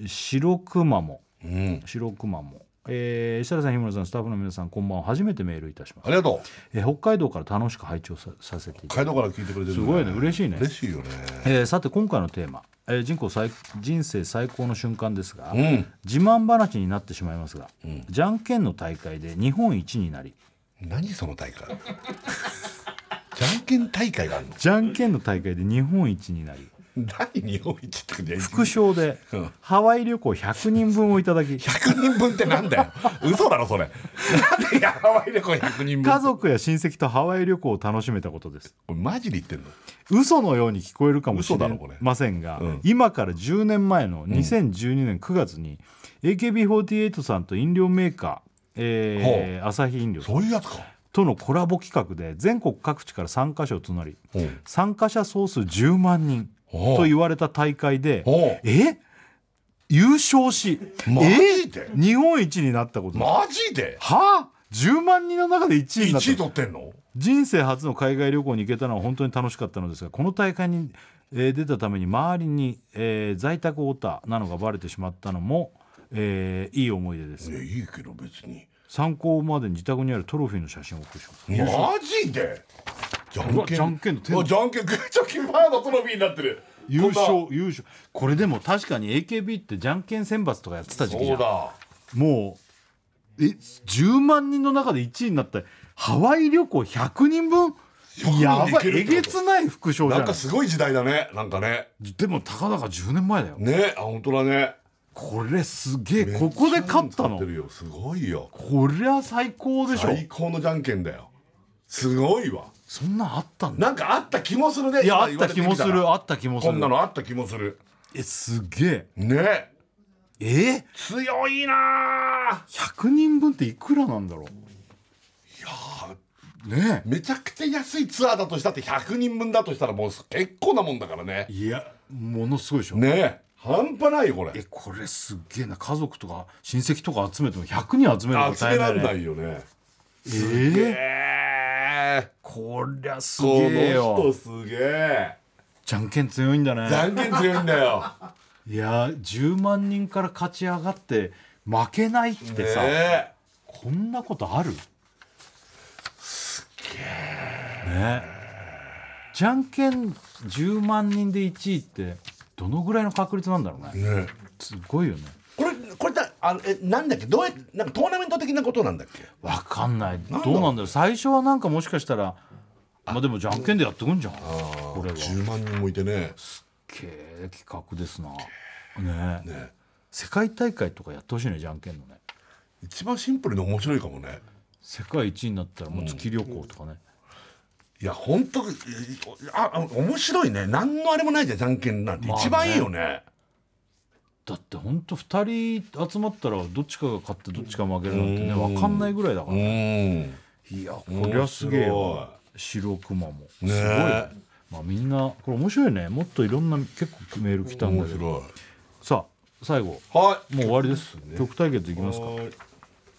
白くまも。
うん。
白くまもえー、石原さん日村さんスタッフの皆さんこんばんは。初めてメールいたします。
ありがとう。
えー北海道から楽しく拝聴ささせていただき
街道から聞いて。くれてる
すごいね。嬉しいね。
嬉しいよね。
えーさて今回のテーマ、えー人口最人生最高の瞬間ですが、
うん。
自慢話になってしまいますが、じゃんけんの大会で日本一になり。
何その大会？<laughs> じゃんけん大会があるの？
じゃんけんの大会で日本一になり
何日本一って
副賞で
うん。
ハワイ旅行100人分をいただき。
100人分ってなんだよ。嘘だろそれ。なんでハワイ旅行100人分
家族や親戚とハワイ旅行を楽しめたことです。
これマジで言ってんの？
嘘のように聞こえるかもしれませんが、
うん。
今から10年前の2012年9月に AKB48 さんと飲料メーカー、えー、アサヒ飲料
そういうやつか。
とのコラボ企画で全国各地から参加者を募り
う。ん
参加者総数10万人と言われた大会でえ？優勝し
マ
え
ジで？
日本一になったこと。
マジで？
は？あ10万人の中で1位になっ
1位
た
取ってんの？
人生初の海外旅行に行けたのは本当に楽しかったのですがこの大会に、えー出たために周りに、えー在宅オタなのがバレてしまったのも、えーいい思い出です。
いやいいけど別に。
参考までに自宅にあるトロフィーの写真を送りします
マジで？じゃ
うわじゃんけんの手
あじゃんけん。<laughs> グーチョキパーのトロフィーになってる
優勝優勝。これでも確かに AKB ってじゃんけん選抜とかやってた時期じゃ
そうんだ。
もうえ10万人の中で1位になった。ハワイ旅行100人分？
人
やば
い
えげつない副賞じゃ
なん
ん
かすごい時代だね。なんかね。
でもたかだか10年前だよ。
ねあ本当だね。
これすげえ。ここで勝ったの。
すごいよ。
こりゃ最高でしょ。
最高のじゃんけんだよ。すごいわ
そんなんあったんだ。
なんかあった気もするね。
いやあ
今
った気もするあった気もする。
こんなのあった気もする。
えすげえ。
ね。
え？
強いな
100人分っていくらなんだろう？いやね
めちゃくちゃ安いツアーだとしたって100人分だとしたらもう結構なもんだからね。
いやものすごいでしょ。
ね半端ないよこれ。
えこれすっげえな。家族とか親戚とか集めても100人集めるのが
集めらんないよね。
ええ
ええ
こりゃす
こ
げえ
の人
よ
すげえ。
じゃんけん強いんだね。
じゃんけん強いんだよ。
いや10万人から勝ち上がって負けないってさ、
ね
こんなことある？ね。じゃんけん10万人で1位ってどのぐらいの確率なんだろうね。
ね。
すごいよね
あのえなんだっけ？どうやなんかトーナメント的なことなんだっけ？
わかんない。どうなんだろう。最初はなんかもしかしたらまあでもじゃんけんでやってくんじゃん。これは。
10万人もいてね。
けー企画ですな。ね。
ね。
世界大会とかやってほしいねじゃんけんのね。
一番シンプルに面白いかもね。
世界一位になったらもう月旅行とかね、
いや本当ああ面白いね。何のあれもないじゃんじゃんけんなんて、
まあね。
一番いいよね
だってほんと2人集まったらどっちかが勝ってどっちか負けるなんてね分かんないぐらいだから、
うん。
いやこりゃすげえわ。白熊も。すごい。よねまあみんなこれ面白いね。もっといろんな結構メール来たんだけど。さあ最後。
は
もう終わりです、曲対決いきますか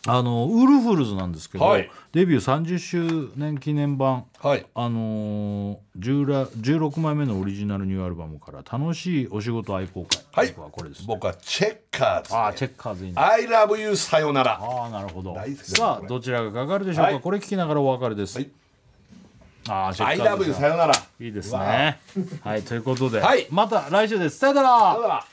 あのウルフルズなんですけど、
はい。
デビュー30周年記念版。
はい。
あのー、10ら16枚目のオリジナルニューアルバムから「楽しいお仕事愛好会」
はい。
僕はこれです、
僕はチェッカーズ、
ああチェッカーズいいね。
I love you さよなら。
ああなるほど。さあどちらがかかるでしょうか、
はい。
これ聞きながらお別れです、
はい。
ああチェ
I
ッカー
love
ズ
you さよなら。
いいですね。はいということで、
はい。
また来週です。さよなら。
さよなら